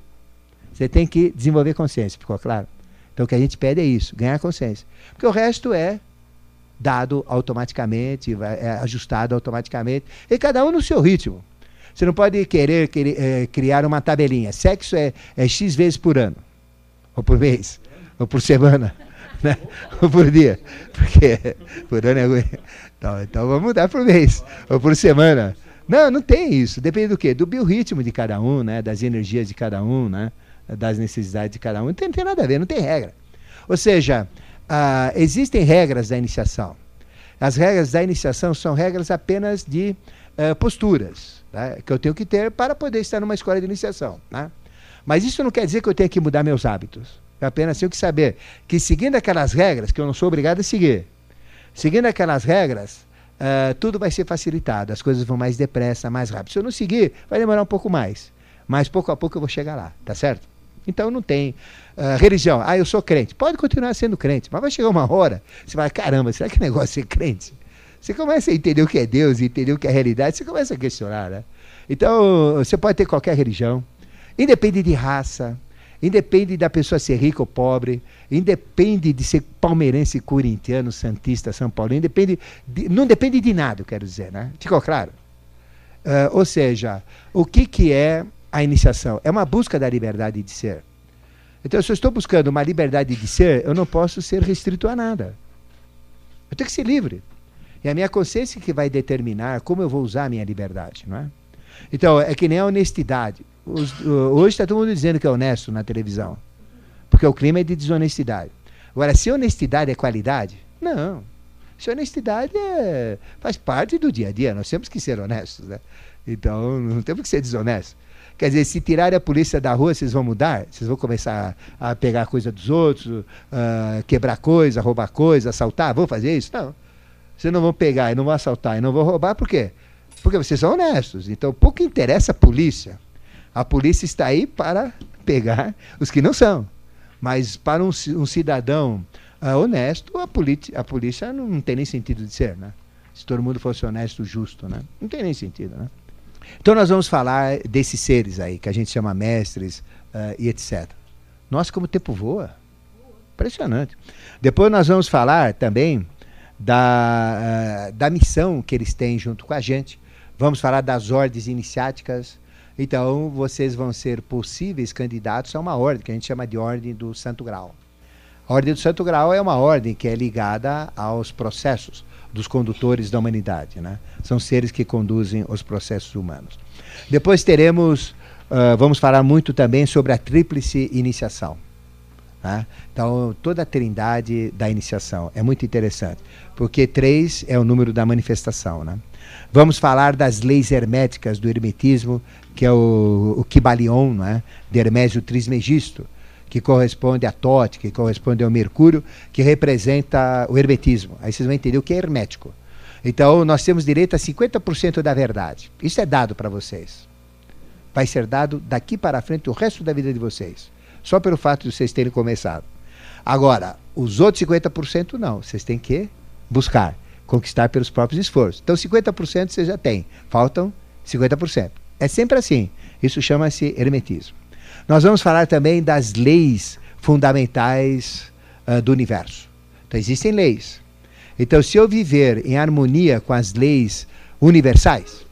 Você tem que desenvolver consciência, ficou claro? Então o que a gente pede é isso, ganhar consciência. Porque o resto é dado automaticamente, é ajustado automaticamente, e cada um no seu ritmo. Você não pode querer, querer é, criar uma tabelinha. Sexo é, é X vezes por ano, ou por mês, ou por semana, *laughs* né? ou por dia. Porque por ano é. Então, então vamos mudar por mês, ou por semana. Não, não tem isso. Depende do quê? Do biorritmo de cada um, né? das energias de cada um, né? das necessidades de cada um. Não tem, não tem nada a ver, não tem regra. Ou seja, uh, existem regras da iniciação. As regras da iniciação são regras apenas de uh, posturas né, que eu tenho que ter para poder estar numa escola de iniciação. Né? Mas isso não quer dizer que eu tenha que mudar meus hábitos. Eu apenas tenho que saber que seguindo aquelas regras, que eu não sou obrigado a seguir, seguindo aquelas regras, uh, tudo vai ser facilitado, as coisas vão mais depressa, mais rápido. Se eu não seguir, vai demorar um pouco mais. Mas pouco a pouco eu vou chegar lá, tá certo? Então não tem uh, religião. Ah, eu sou crente. Pode continuar sendo crente, mas vai chegar uma hora, você vai, caramba, será que negócio é ser crente? Você começa a entender o que é Deus, entender o que é realidade, você começa a questionar, né? Então, você pode ter qualquer religião, independe de raça, independe da pessoa ser rica ou pobre, independe de ser palmeirense, corintiano, santista, são paulo, independe de, não depende de nada, quero dizer, né? Ficou claro? Uh, ou seja, o que, que é a iniciação? É uma busca da liberdade de ser. Então, se eu estou buscando uma liberdade de ser, eu não posso ser restrito a nada. Eu tenho que ser livre. E a minha consciência que vai determinar como eu vou usar a minha liberdade, não é? Então, é que nem a honestidade. Os, hoje está todo mundo dizendo que é honesto na televisão. Porque o clima é de desonestidade. Agora, se honestidade é qualidade, não. Se honestidade é, faz parte do dia a dia, nós temos que ser honestos, né? Então, não temos que ser desonestos. Quer dizer, se tirarem a polícia da rua, vocês vão mudar? Vocês vão começar a, a pegar coisa dos outros, uh, quebrar coisa, roubar coisa, assaltar? Vão fazer isso? Não. Vocês não vão pegar e não vão assaltar e não vão roubar, por quê? Porque vocês são honestos. Então, pouco interessa a polícia. A polícia está aí para pegar os que não são. Mas para um, um cidadão uh, honesto, a, a polícia não, não tem nem sentido de ser, né? Se todo mundo fosse honesto, justo, né? Não tem nem sentido, né? Então nós vamos falar desses seres aí, que a gente chama mestres uh, e etc. Nossa, como o tempo voa. Impressionante. Depois nós vamos falar também da, uh, da missão que eles têm junto com a gente. Vamos falar das ordens iniciáticas. Então vocês vão ser possíveis candidatos a uma ordem, que a gente chama de Ordem do Santo Grau. A Ordem do Santo Grau é uma ordem que é ligada aos processos dos condutores da humanidade. Né? São seres que conduzem os processos humanos. Depois teremos, uh, vamos falar muito também sobre a tríplice iniciação. Né? Então, toda a trindade da iniciação é muito interessante, porque três é o número da manifestação. Né? Vamos falar das leis herméticas do hermetismo, que é o, o Kibalion, né? de Hermésio Trismegisto que corresponde a Tote, que corresponde ao Mercúrio, que representa o hermetismo. Aí vocês vão entender o que é hermético. Então, nós temos direito a 50% da verdade. Isso é dado para vocês. Vai ser dado daqui para frente o resto da vida de vocês. Só pelo fato de vocês terem começado. Agora, os outros 50% não. Vocês têm que buscar, conquistar pelos próprios esforços. Então, 50% vocês já têm. Faltam 50%. É sempre assim. Isso chama-se hermetismo. Nós vamos falar também das leis fundamentais uh, do universo. Então, existem leis. Então, se eu viver em harmonia com as leis universais,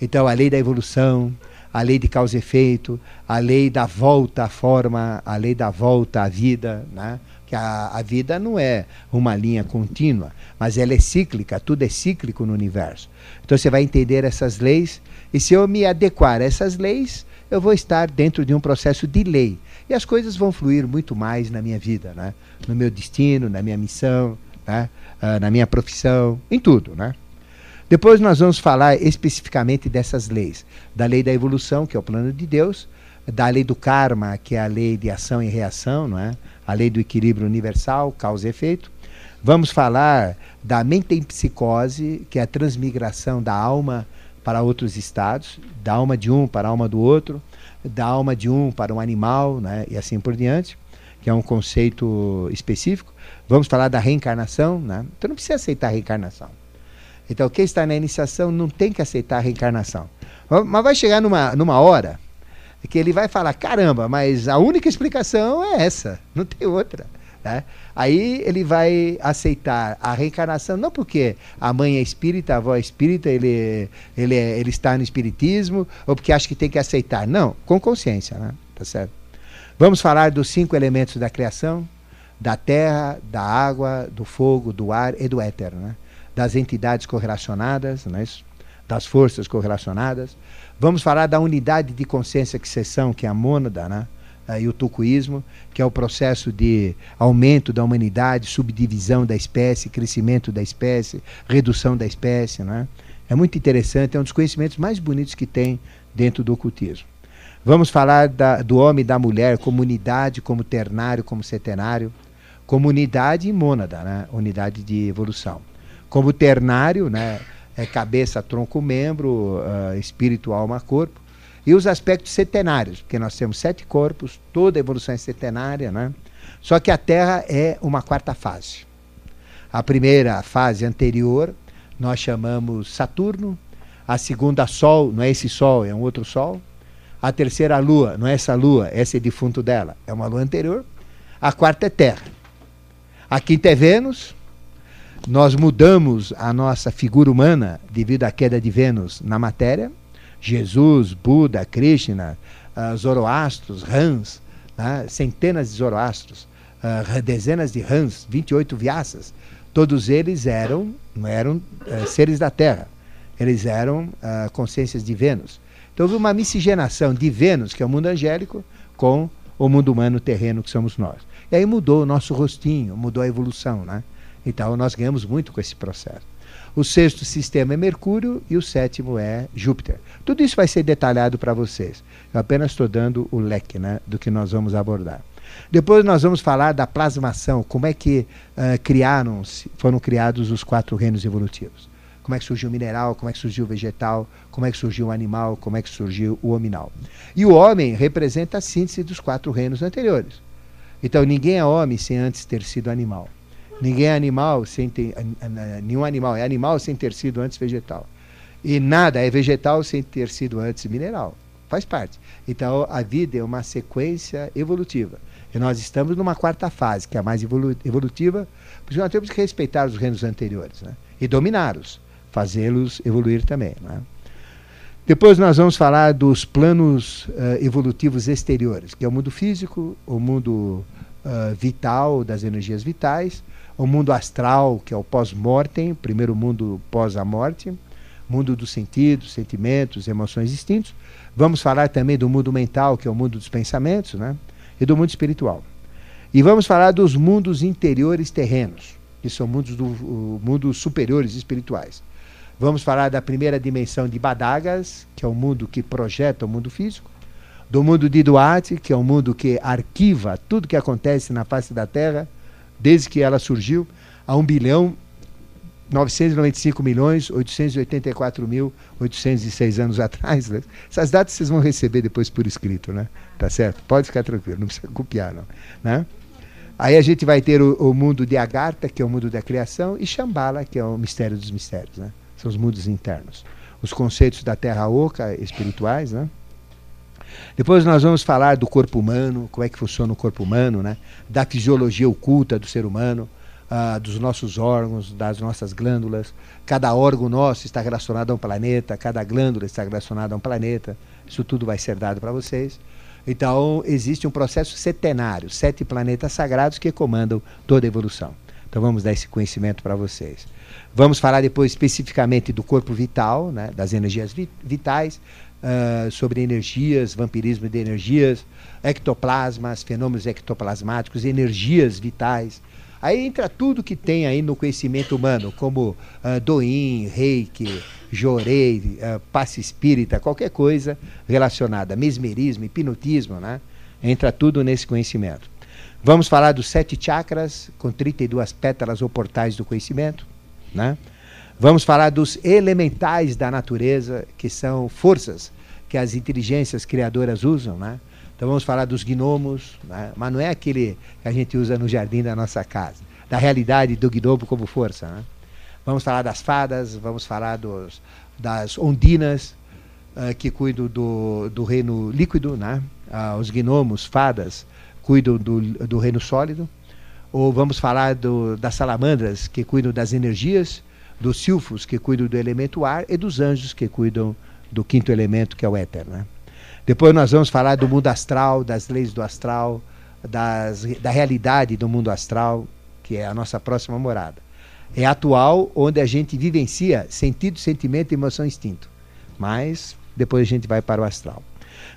então a lei da evolução, a lei de causa e efeito, a lei da volta à forma, a lei da volta à vida, né? que a, a vida não é uma linha contínua, mas ela é cíclica, tudo é cíclico no universo. Então você vai entender essas leis, e se eu me adequar a essas leis, eu vou estar dentro de um processo de lei. E as coisas vão fluir muito mais na minha vida, né? no meu destino, na minha missão, né? Uh, na minha profissão, em tudo. Né? Depois nós vamos falar especificamente dessas leis. Da lei da evolução, que é o plano de Deus, da lei do karma, que é a lei de ação e reação, não é? a lei do equilíbrio universal, causa e efeito. Vamos falar da mente em psicose, que é a transmigração da alma para outros estados, da alma de um para a alma do outro, da alma de um para um animal, né, e assim por diante, que é um conceito específico. Vamos falar da reencarnação, né? Então não precisa aceitar a reencarnação. Então quem está na iniciação não tem que aceitar a reencarnação. Mas vai chegar numa, numa hora que ele vai falar: caramba, mas a única explicação é essa, não tem outra. Né? Aí ele vai aceitar a reencarnação, não porque a mãe é espírita, a avó é espírita, ele, ele, é, ele está no espiritismo, ou porque acha que tem que aceitar. Não, com consciência. Né? Tá certo? Vamos falar dos cinco elementos da criação: da terra, da água, do fogo, do ar e do éter. Né? Das entidades correlacionadas, é isso? das forças correlacionadas. Vamos falar da unidade de consciência que sessão, que é a mônada, né? e o tucuísmo, que é o processo de aumento da humanidade, subdivisão da espécie, crescimento da espécie, redução da espécie. Né? É muito interessante, é um dos conhecimentos mais bonitos que tem dentro do ocultismo. Vamos falar da, do homem e da mulher como unidade, como ternário, como setenário, como unidade e mônada, né? unidade de evolução. Como ternário, né? é cabeça, tronco, membro, uh, espírito, alma, corpo e os aspectos setenários, porque nós temos sete corpos, toda a evolução é setenária, né? Só que a Terra é uma quarta fase. A primeira fase anterior nós chamamos Saturno, a segunda Sol, não é esse Sol, é um outro Sol. A terceira Lua, não é essa Lua, esse é defunto dela, é uma Lua anterior. A quarta é Terra. A quinta é Vênus. Nós mudamos a nossa figura humana devido à queda de Vênus na matéria Jesus, Buda, Krishna, uh, Zoroastros, Rãs, né? centenas de Zoroastros, uh, dezenas de Rãs, 28 Vyasas, todos eles eram, eram uh, seres da Terra, eles eram uh, consciências de Vênus. Então houve uma miscigenação de Vênus, que é o mundo angélico, com o mundo humano terreno que somos nós. E aí mudou o nosso rostinho, mudou a evolução, né? Então nós ganhamos muito com esse processo. O sexto sistema é Mercúrio e o sétimo é Júpiter. Tudo isso vai ser detalhado para vocês. Eu apenas estou dando o leque né, do que nós vamos abordar. Depois nós vamos falar da plasmação, como é que uh, criaram foram criados os quatro reinos evolutivos. Como é que surgiu o mineral, como é que surgiu o vegetal, como é que surgiu o animal, como é que surgiu o hominal. E o homem representa a síntese dos quatro reinos anteriores. Então ninguém é homem sem antes ter sido animal. Ninguém é animal sem ter. Nenhum animal é animal sem ter sido antes vegetal. E nada é vegetal sem ter sido antes mineral. Faz parte. Então a vida é uma sequência evolutiva. E nós estamos numa quarta fase, que é a mais evolu evolutiva, porque nós temos que respeitar os reinos anteriores né? e dominá-los, fazê-los evoluir também. Né? Depois nós vamos falar dos planos uh, evolutivos exteriores, que é o mundo físico, o mundo uh, vital, das energias vitais, o mundo astral, que é o pós-mortem, primeiro mundo pós a morte, mundo dos sentidos, sentimentos, emoções instintos. Vamos falar também do mundo mental, que é o mundo dos pensamentos, né? E do mundo espiritual. E vamos falar dos mundos interiores terrenos, que são mundos, do, mundos superiores espirituais. Vamos falar da primeira dimensão de Badagas, que é o mundo que projeta o mundo físico, do mundo de Duarte, que é o mundo que arquiva tudo que acontece na face da Terra, desde que ela surgiu, a 1 bilhão 995 milhões 884 mil 806 anos *laughs* atrás. Né? Essas datas vocês vão receber depois por escrito, né? Tá certo? Pode ficar tranquilo, não precisa copiar, não. Né? Aí a gente vai ter o, o, mundo de Agartha, que é o mundo da criação, e Shambhala, que é o mistério dos mistérios, né? São os mundos internos. Os conceitos da terra oca espirituais, né? Depois nós vamos falar do corpo humano, como é que funciona o corpo humano, né? da fisiologia oculta do ser humano, uh, dos nossos órgãos, das nossas glândulas. Cada órgão nosso está relacionado a um planeta, cada glândula está relacionada a um planeta. Isso tudo vai ser dado para vocês. Então, existe um processo setenário, sete planetas sagrados que comandam toda a evolução. Então, vamos dar esse conhecimento para vocês. Vamos falar depois especificamente do corpo vital, né, das energias vitais, uh, sobre energias, vampirismo de energias, ectoplasmas, fenômenos ectoplasmáticos, energias vitais. Aí entra tudo que tem aí no conhecimento humano, como uh, Doin, Reiki, Jorei, uh, passe espírita, qualquer coisa relacionada, mesmerismo, hipnotismo, né? Entra tudo nesse conhecimento. Vamos falar dos sete chakras, com 32 pétalas ou portais do conhecimento, né? Vamos falar dos elementais da natureza, que são forças que as inteligências criadoras usam, né? Então vamos falar dos gnomos, né? mas não é aquele que a gente usa no jardim da nossa casa, da realidade do gnomo como força. Né? Vamos falar das fadas, vamos falar dos, das ondinas, uh, que cuidam do, do reino líquido, né? Uh, os gnomos, fadas, cuidam do, do reino sólido. Ou vamos falar do, das salamandras, que cuidam das energias dos silfos, que cuidam do elemento ar, e dos anjos, que cuidam do quinto elemento, que é o éter. Né? Depois nós vamos falar do mundo astral, das leis do astral, das, da realidade do mundo astral, que é a nossa próxima morada. É atual, onde a gente vivencia sentido, sentimento, emoção instinto. Mas depois a gente vai para o astral.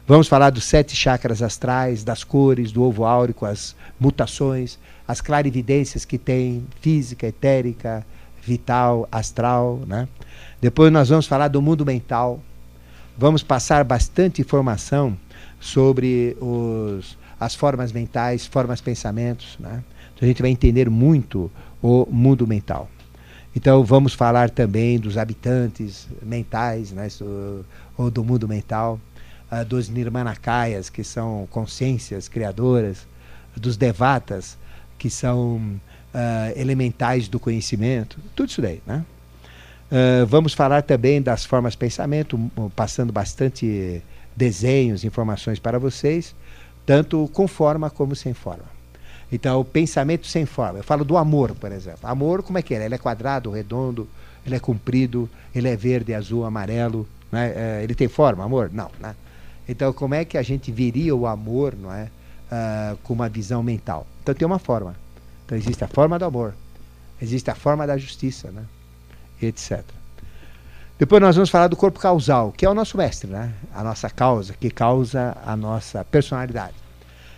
Vamos falar dos sete chakras astrais, das cores, do ovo áurico, as mutações, as clarividências que tem, física, etérica, vital, astral. Né? Depois nós vamos falar do mundo mental. Vamos passar bastante informação sobre os, as formas mentais, formas pensamentos. Né? Então a gente vai entender muito o mundo mental. Então vamos falar também dos habitantes mentais, né, do, ou do mundo mental, uh, dos nirmanakayas, que são consciências criadoras, dos devatas, que são uh, elementais do conhecimento, tudo isso daí, né? Uh, vamos falar também das formas de pensamento, passando bastante desenhos, informações para vocês, tanto com forma como sem forma. Então, o pensamento sem forma. Eu falo do amor, por exemplo. Amor, como é que é? Ele é quadrado, redondo, ele é comprido, ele é verde, azul, amarelo. Né? Ele tem forma, amor? Não. Né? Então, como é que a gente viria o amor não é? Uh, com uma visão mental? Então, tem uma forma. Então existe a forma do amor, existe a forma da justiça, né? etc. Depois nós vamos falar do corpo causal, que é o nosso mestre, né? A nossa causa, que causa a nossa personalidade.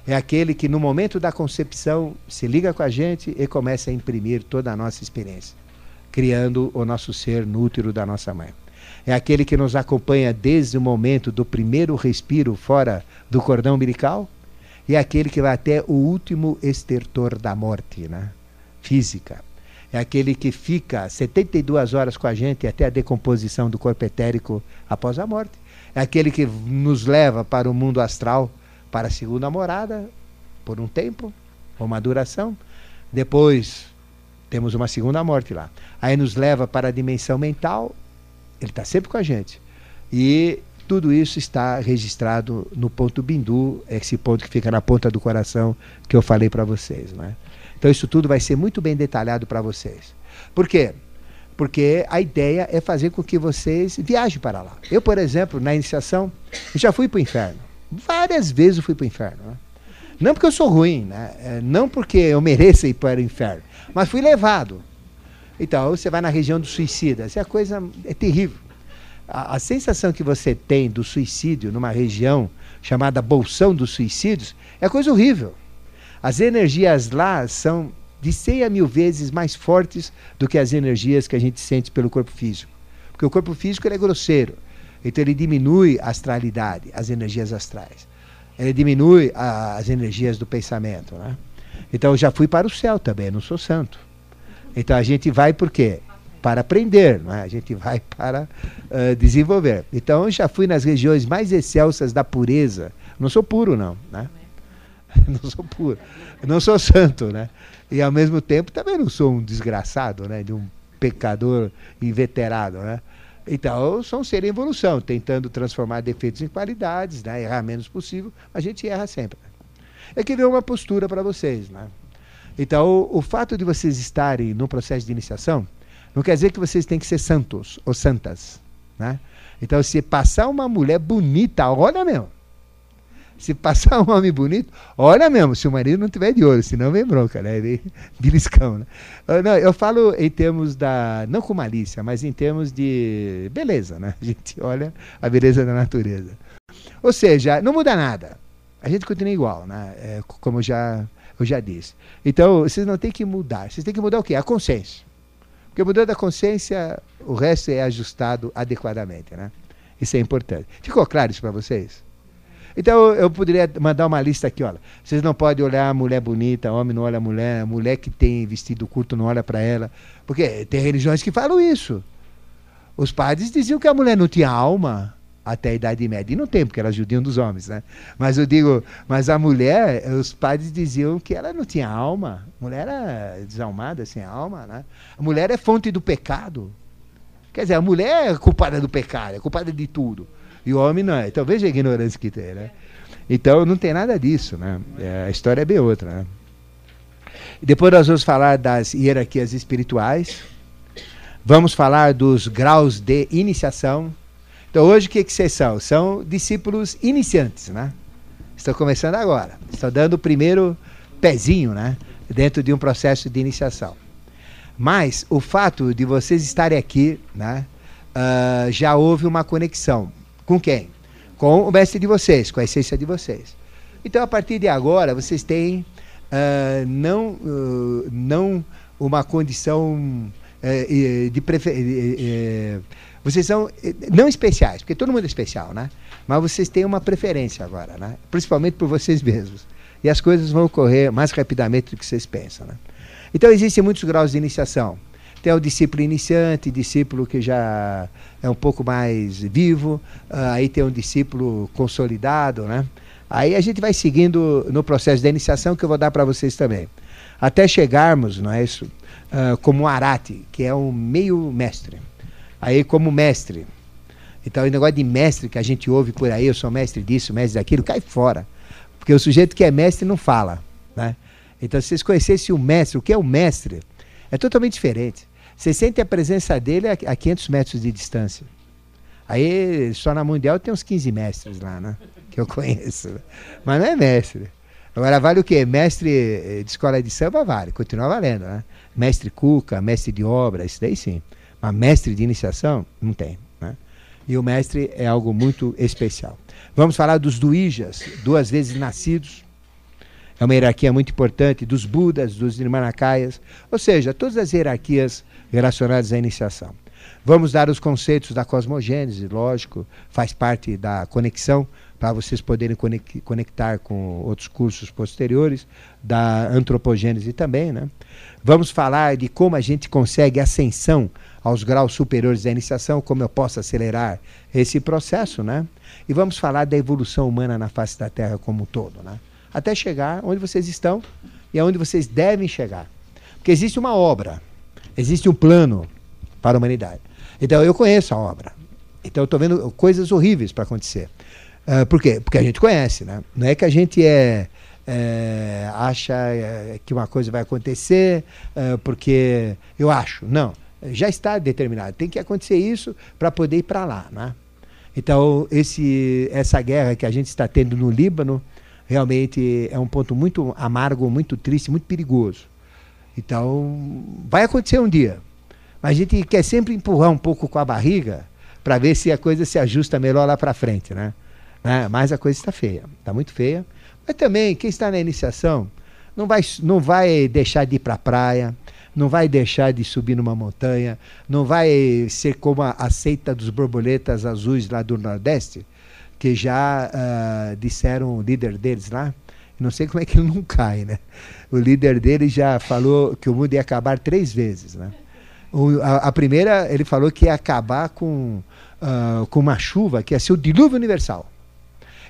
é aquele que no momento da concepção se liga com a gente e começa a imprimir toda a nossa experiência, criando o nosso ser no útero da nossa mãe. É aquele que nos acompanha desde o momento do primeiro respiro fora do cordão umbilical e é aquele que vai até o último estertor da morte, né? Física. É aquele que fica 72 horas com a gente até a decomposição do corpo etérico após a morte. É aquele que nos leva para o mundo astral para a segunda morada por um tempo, uma duração. Depois temos uma segunda morte lá. Aí nos leva para a dimensão mental. Ele está sempre com a gente. E tudo isso está registrado no ponto Bindu, esse ponto que fica na ponta do coração que eu falei para vocês. Né? Então isso tudo vai ser muito bem detalhado para vocês. Por quê? Porque a ideia é fazer com que vocês viajem para lá. Eu, por exemplo, na iniciação, já fui para o inferno. Várias vezes eu fui para o inferno. Né? Não porque eu sou ruim, né? É, não porque eu mereça ir para o inferno, mas fui levado. Então, você vai na região dos suicidas, é coisa é terrível. A, a, sensação que você tem do suicídio numa região chamada Bolsão dos Suicídios é coisa horrível. As energias lá são de 100 a mil vezes mais fortes do que as energias que a gente sente pelo corpo físico. Porque o corpo físico é grosseiro, então ele diminui a astralidade, as energias astrais. Ele diminui a, as energias do pensamento. Né? Então eu já fui para o céu também, não sou santo. Então a gente vai por quê? Para aprender, é? a gente vai para uh, desenvolver. Então eu já fui nas regiões mais excelsas da pureza. Não sou puro, não. Né? *laughs* não sou puro. Não sou santo, né? E ao mesmo tempo também não sou um desgraçado, né? De um pecador inveterado, né? Então, sou um ser em evolução, tentando transformar defeitos em qualidades, né? errar menos possível, a gente erra sempre. É que deu uma postura para vocês. Né? Então, o, o, fato de vocês estarem no processo de iniciação não quer dizer que vocês têm que ser santos ou santas. Né? Então, se passar uma mulher bonita, olha mesmo, se passar um homem bonito, olha mesmo, se o marido não tiver de olho, senão vem bronca, né? Vem *laughs* beliscão, né? Eu, não, eu falo em termos da, não com malícia, mas em termos de beleza, né? A gente olha a beleza da natureza. Ou seja, não muda nada. A gente continua igual, né? É, como já, eu já disse. Então, vocês não têm que mudar. Vocês têm que mudar o quê? A consciência. Porque mudando a consciência, o resto é ajustado adequadamente, né? Isso é importante. Ficou claro isso para vocês? Então eu poderia mandar uma lista aqui, olha. Vocês não podem olhar mulher bonita, homem não olha a mulher, mulher que tem vestido curto não olha para ela. Porque tem religiões que falam isso. Os padres diziam que a mulher não tinha alma até a Idade Média. E não tem, porque era judiam dos homens, né? Mas eu digo, mas a mulher, os padres diziam que ela não tinha alma. A mulher era desalmada, sem alma, né? A mulher é fonte do pecado. Quer dizer, a mulher é culpada do pecado, é culpada de tudo. E o homem não é. Então veja a ignorância que tem, né? Então não tem nada disso, né? É, a história é bem outra, né? Depois nós vamos falar das hierarquias espirituais. Vamos falar dos graus de iniciação. Então hoje o que, que vocês são? São discípulos iniciantes, né? Estão começando agora. Estão dando o primeiro pezinho, né? Dentro de um processo de iniciação. Mas o fato de vocês estarem aqui, né? Uh, já houve uma conexão. Com quem? Com o mestre de vocês, com a essência de vocês. Então, a partir de agora, vocês têm uh, não, uh, não uma condição uh, de preferência. Vocês são não especiais, porque todo mundo é especial, né? Mas vocês têm uma preferência agora, né? Principalmente por vocês mesmos. E as coisas vão ocorrer mais rapidamente do que vocês pensam, né? Então existem muitos graus de iniciação. Tem o discípulo iniciante, discípulo que já é um pouco mais vivo, uh, aí tem um discípulo consolidado, né? Aí a gente vai seguindo no processo da iniciação que eu vou dar para vocês também. Até chegarmos, não é isso? Uh, como um arate, que é um meio mestre. Aí como mestre. Então o negócio de mestre que a gente ouve por aí, eu sou mestre disso, mestre daquilo, cai fora. Porque o sujeito que é mestre não fala, né? Então se vocês conhecessem o mestre, o que é o mestre? É totalmente diferente. Você sente a presença dele a 500 metros de distância. Aí, só na Mundial tem uns 15 mestres lá, né? Que eu conheço. Mas não é mestre. Agora, vale o quê? Mestre eh, de escola de samba vale, continua valendo, né? Mestre Cuca, mestre de obra, isso daí sim. Mas mestre de iniciação, não tem. Né? E o mestre é algo muito especial. Vamos falar dos duijas, duas vezes nascidos. é uma hierarquia muito importante, dos Budas, dos Nirmanakayas, ou seja, todas as hierarquias relacionadas à iniciação. Vamos dar os conceitos da cosmogênese, lógico, faz parte da conexão para vocês poderem conectar com outros cursos posteriores, da antropogênese também. Né? Vamos falar de como a gente consegue ascensão aos graus superiores da iniciação, como eu posso acelerar esse processo, né? E vamos falar da evolução humana na face da Terra como um todo, né? Até chegar onde vocês estão e aonde vocês devem chegar. Porque existe uma obra, existe um plano para a humanidade. Então eu conheço a obra. Então eu estou vendo coisas horríveis para acontecer. Uh, por quê? Porque a gente conhece, né? Não é que a gente é, é acha é, que uma coisa vai acontecer uh, porque eu acho. Não. Já está determinado. Tem que acontecer isso para poder ir para lá, né? Então, esse, essa guerra que a gente está tendo no Líbano realmente é um ponto muito amargo, muito triste, muito perigoso. Então, vai acontecer um dia. Mas a gente quer sempre empurrar um pouco com a barriga para ver se a coisa se ajusta melhor lá para frente, né? Né? Mas a coisa está feia, está muito feia. Mas também, quem está na iniciação não vai, não vai deixar de ir para a praia, não vai deixar de subir numa montanha, não vai ser como a, a seita dos borboletas azuis lá do Nordeste, que já uh, disseram o líder deles lá, não sei como é que ele não cai, né? O líder dele já falou que o mundo ia acabar três vezes, né? O, a, a, primeira, ele falou que ia acabar com, uh, com uma chuva que ia ser o dilúvio universal.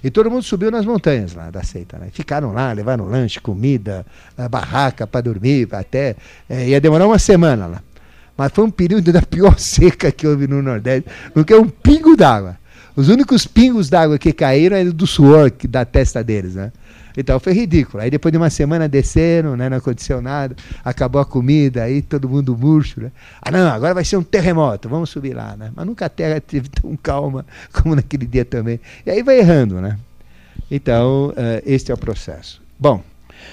E todo mundo subiu nas montanhas lá da seita. Né? Ficaram lá, levaram lanche, comida, barraca para dormir, até. É, ia demorar uma semana lá. Mas foi um período da pior *laughs* seca que houve no Nordeste, porque é um pingo d'água. Os únicos pingos d'água que caíram eram do suor da testa deles, né? Então foi ridículo. Aí depois de uma semana desceram, né, não aconteceu nada, acabou a comida, aí todo mundo murcho. Né? Ah, não, agora vai ser um terremoto, vamos subir lá. Né? Mas nunca a terra teve tão calma *laughs* como naquele dia também. E aí vai errando, né? Então, uh, este é o processo. Bom,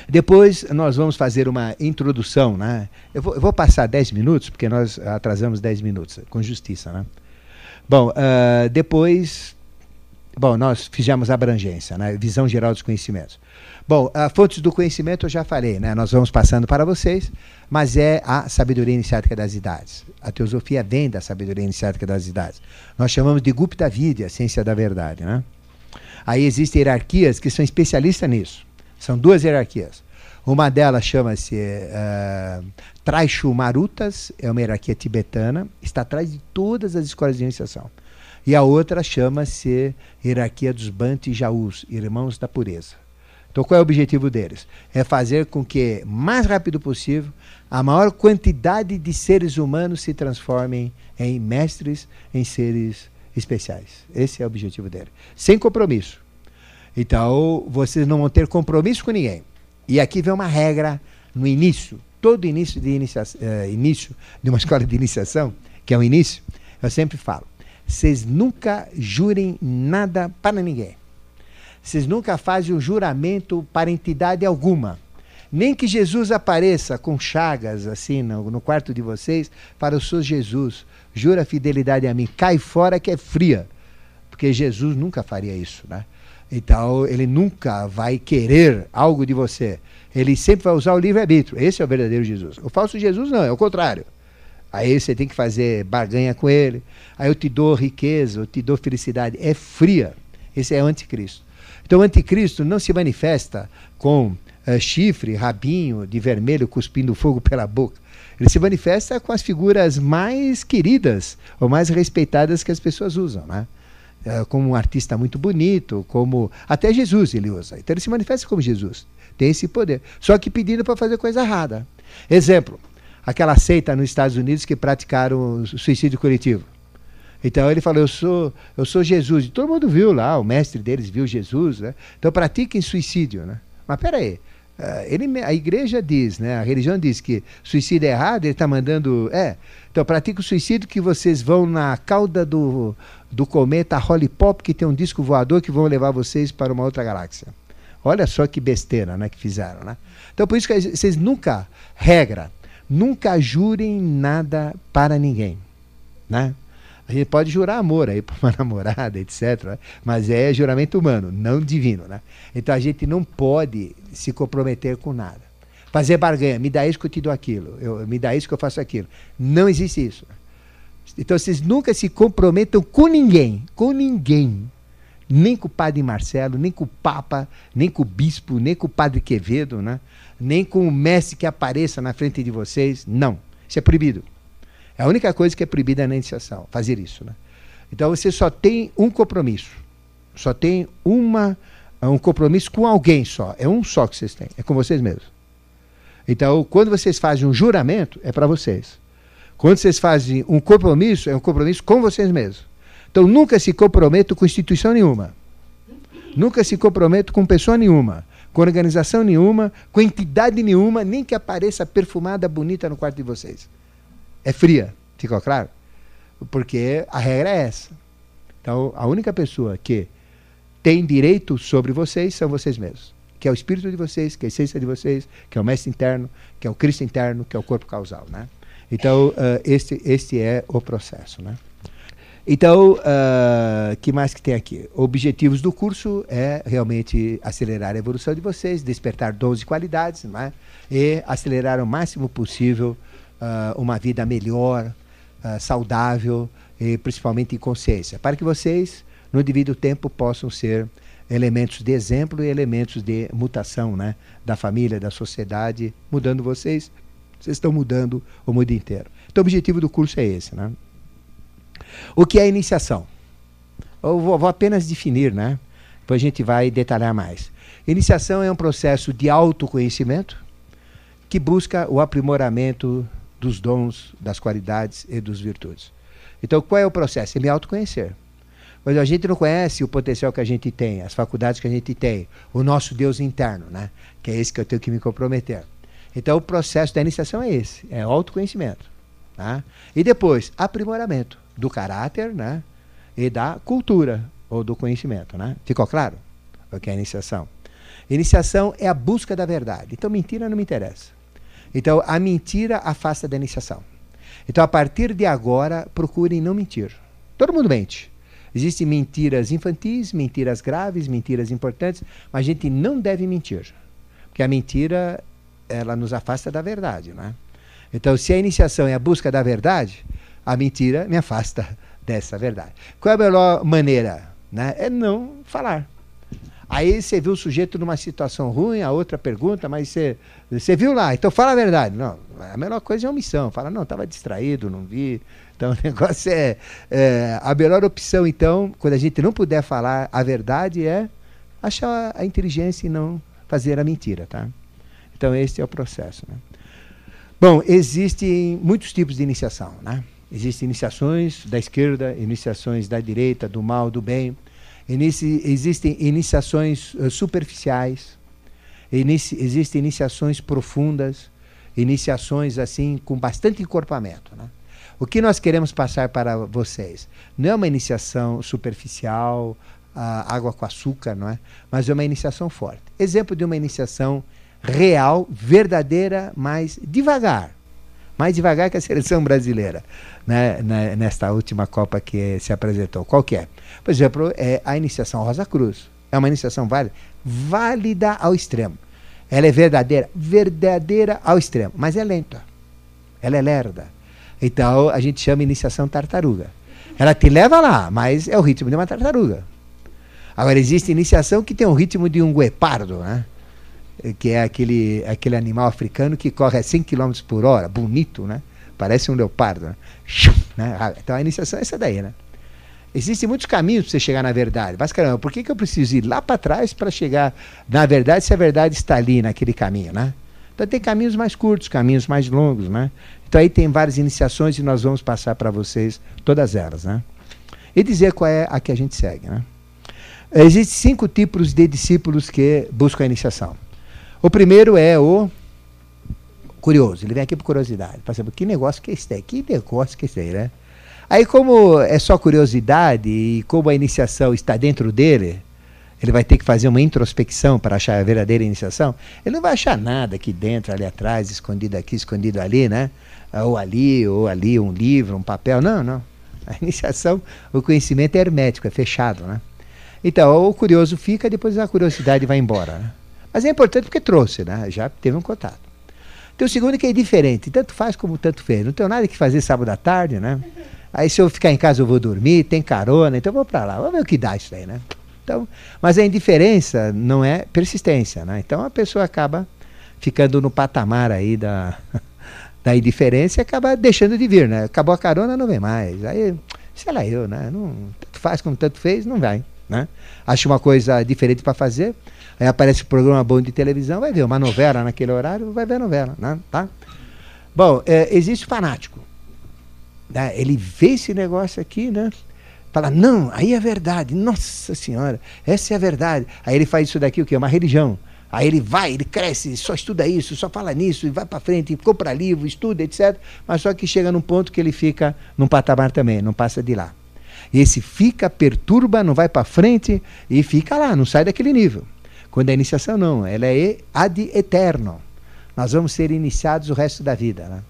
depois nós vamos fazer uma introdução, né? Eu vou, eu vou passar 10 minutos, porque nós atrasamos 10 minutos, com justiça, né? Bom, uh, depois, bom, nós fizemos abrangência, né? Visão geral dos conhecimentos. Bom, a fontes do conhecimento eu já falei, né? Nós vamos passando para vocês, mas é a sabedoria iniciática das idades. A teosofia vem da sabedoria iniciática das idades. Nós chamamos de Gupta Vidya, a ciência da verdade, né? Aí existem hierarquias que são especialistas nisso. São duas hierarquias. Uma delas chama-se uh, Traishu Marutas, é uma hierarquia tibetana, está atrás de todas as escolas de iniciação. E a outra chama-se Hierarquia dos Banti Jaus, Irmãos da Pureza. Então, qual é o objetivo deles? É fazer com que, mais rápido possível, a maior quantidade de seres humanos se transformem em mestres, em seres especiais. Esse é o objetivo dele. Sem compromisso. Então, vocês não vão ter compromisso com ninguém. E aqui vem uma regra no início. Todo início de, inicia uh, início de uma *laughs* escola de iniciação, que é o início, eu sempre falo: vocês nunca jurem nada para ninguém. Vocês nunca fazem um juramento para entidade alguma. Nem que Jesus apareça com chagas assim no, no quarto de vocês, para o seu Jesus. Jura fidelidade a mim. Cai fora que é fria. Porque Jesus nunca faria isso, né? Então, ele nunca vai querer algo de você. Ele sempre vai usar o livre-arbítrio. Esse é o verdadeiro Jesus. O falso Jesus não, é o contrário. Aí você tem que fazer barganha com ele. Aí eu te dou riqueza, eu te dou felicidade. É fria. Esse é o anticristo. Então, o anticristo não se manifesta com uh, chifre, rabinho de vermelho cuspindo fogo *laughs* pela boca. Ele se manifesta com as figuras mais queridas ou mais respeitadas que as pessoas usam, né? Uh, como um artista muito bonito, como até Jesus ele usa. Então ele se manifesta como Jesus. Tem esse poder. Só que pedindo para fazer coisa errada. Exemplo, aquela seita nos Estados Unidos que praticaram o suicídio coletivo. Então ele falou: Eu sou, eu sou Jesus. E todo mundo viu lá, o mestre deles viu Jesus. Né? Então pratiquem suicídio. Né? Mas peraí. Uh, ele, a igreja diz, né, a religião diz que suicídio é errado, ele está mandando. É, então pratica o suicídio que vocês vão na cauda do, do cometa Holly Pop, que tem um disco voador que vão levar vocês para uma outra galáxia. Olha só que besteira né, que fizeram. Né? Então por isso que vocês nunca, regra, nunca jurem nada para ninguém. Né? A gente pode jurar amor aí *laughs* para uma namorada, etc. Mas é juramento humano, não divino. Né? Então a gente não pode se comprometer com nada. Fazer barganha, me dá isso que eu te dou aquilo, eu, me dá isso que eu faço aquilo. Não existe isso. Então vocês nunca se comprometam com ninguém, com ninguém. Nem com o padre Marcelo, nem com o Papa, nem com o Bispo, nem com o padre Quevedo, né? Nem com o mestre que apareça na frente de vocês. Não. Isso é proibido. É a única coisa que é proibida na iniciação, fazer isso. Né? Então você só tem um compromisso. Só tem uma, um compromisso com alguém só. É um só que vocês têm. É com vocês mesmos. Então, quando vocês fazem um juramento, é para vocês. Quando vocês fazem um compromisso, é um compromisso com vocês mesmos. Então, nunca se comprometam com instituição nenhuma. Nunca se comprometam com pessoa nenhuma, com organização nenhuma, com entidade nenhuma, nem que apareça perfumada, bonita no quarto de vocês é fria. Ficou claro? Porque a regra é essa. Então, a única pessoa que tem direito sobre vocês são vocês mesmos. Que é o espírito de vocês, que é a essência de vocês, que é o mestre interno, que é o Cristo interno, que é o corpo causal. Né? Então, uh, este, este é o processo. Né? Então, uh, que mais que tem aqui? Objetivos do curso é realmente acelerar a evolução de vocês, despertar dons e qualidades, né? e acelerar o máximo possível uh, uma vida melhor, uh, saudável e principalmente em consciência, para que vocês, no devido tempo, possam ser elementos de exemplo e elementos de mutação né, da família, da sociedade, mudando vocês. Vocês estão mudando o mundo inteiro. Então, o objetivo do curso é esse. Né? O que é iniciação? Eu vou, vou apenas definir, né? Depois a gente vai detalhar mais. Iniciação é um processo de autoconhecimento que busca o aprimoramento dos dons, das qualidades e dos virtudes. Então, qual é o processo? É me autoconhecer. Mas a gente não conhece o potencial que a gente tem, as faculdades que a gente tem, o nosso Deus interno, né? que é esse que eu tenho que me comprometer. Então, o processo da iniciação é esse, é autoconhecimento. Tá? E depois, aprimoramento do caráter né? e da cultura, ou do conhecimento. Né? Ficou claro o que é a iniciação? Iniciação é a busca da verdade. Então, mentira não me interessa. Então, a mentira afasta da iniciação. Então, a partir de agora, procurem não mentir. Todo mundo mente. Existem mentiras infantis, mentiras graves, mentiras importantes, mas a gente não deve mentir. Porque a mentira, ela nos afasta da verdade, né? Então, se a iniciação é a busca da verdade, a mentira me afasta dessa verdade. Qual é a melhor maneira? Né? É não falar. Aí você viu o sujeito numa situação ruim, a outra pergunta, mas você, você viu lá, então fala a verdade. Não, a melhor coisa é omissão. Fala, não, estava distraído, não vi. Então *laughs* o negócio é, é, A melhor opção, então, quando a gente não puder falar a verdade, é achar a inteligência e não fazer a mentira, tá? Então esse é o processo. Né? Bom, existem muitos tipos de iniciação, né? Existem iniciações da esquerda, iniciações da direita, do mal, do bem. Inici, existem iniciações uh, superficiais, inici, existem iniciações profundas, iniciações assim com bastante encorpamento. Né? O que nós queremos passar para vocês não é uma iniciação superficial, uh, água com açúcar, não é? mas é uma iniciação forte. Exemplo de uma iniciação real, verdadeira, mas devagar mais devagar que a seleção brasileira né, né, nesta última Copa que se apresentou. Qual que é? Por exemplo, é a iniciação Rosa Cruz. É uma iniciação válida, válida ao extremo. Ela é verdadeira, verdadeira ao extremo, mas é lenta. Ela é lerda. Então a gente chama iniciação tartaruga. Ela te leva lá, mas é o ritmo de uma tartaruga. Agora existe iniciação que tem o ritmo de um guepardo, né? Que é aquele, aquele animal africano que corre a 100 km por hora, bonito, né? Parece um leopardo. Né? né? Ah, então a iniciação é essa daí, né? Existem muitos caminhos para você chegar na verdade. Mas caramba, por que, que eu preciso ir lá para trás para chegar na verdade se a verdade está ali naquele caminho, né? Então tem caminhos mais curtos, caminhos mais longos, né? Então aí tem várias iniciações e nós vamos passar para vocês todas elas, né? E dizer qual é a que a gente segue, né? Existem cinco tipos de discípulos que buscam a iniciação. O primeiro é o curioso. Ele vem aqui por curiosidade. Para saber que negócio que é esse? Que negócio que é esse né? Aí, como é só curiosidade e como a iniciação está dentro dele, ele vai ter que fazer uma introspecção para achar a verdadeira iniciação. Ele não vai achar nada aqui dentro, ali atrás, escondido aqui, escondido ali, né? Ou ali, ou ali, um livro, um papel. Não, não. A *laughs* iniciação, o conhecimento é hermético, é fechado, né? Então, o curioso fica, depois a curiosidade vai embora. Né? Mas é importante porque trouxe, né? Já teve um contato. Tem o segundo que é diferente, tanto faz como tanto fez. Não tenho nada que fazer sábado à tarde, né? Aí se eu ficar em casa eu vou dormir, tem carona, então vou para lá. Vamos ver o que dá isso aí, né? Então, mas a indiferença não é persistência, né? Então a pessoa acaba ficando no patamar aí da, *laughs* da indiferença e acaba deixando de vir, né? Acabou a carona, não vem mais. Aí, sei lá eu, né? Não, tanto faz como tanto fez, não vai, né? Acha uma coisa diferente para fazer, aí aparece um programa bom de televisão, vai ver uma novela naquele horário, vai ver a novela, né? Tá? Bom, é, existe fanático. Né? Ele vê esse negócio aqui, né? Fala, não, aí é verdade, nossa senhora, essa é a verdade. Aí ele faz isso daqui, o quê? Uma religião. Aí ele vai, ele cresce, só estuda isso, só fala nisso, e vai para frente, compra livro, estuda, etc. Mas só que chega num ponto que ele fica num patamar também, não passa de lá. E esse fica, perturba, não vai para frente e fica lá, não sai daquele nível. Quando a iniciação não, ela é ad eterno. Nós vamos ser iniciados o resto da vida, né?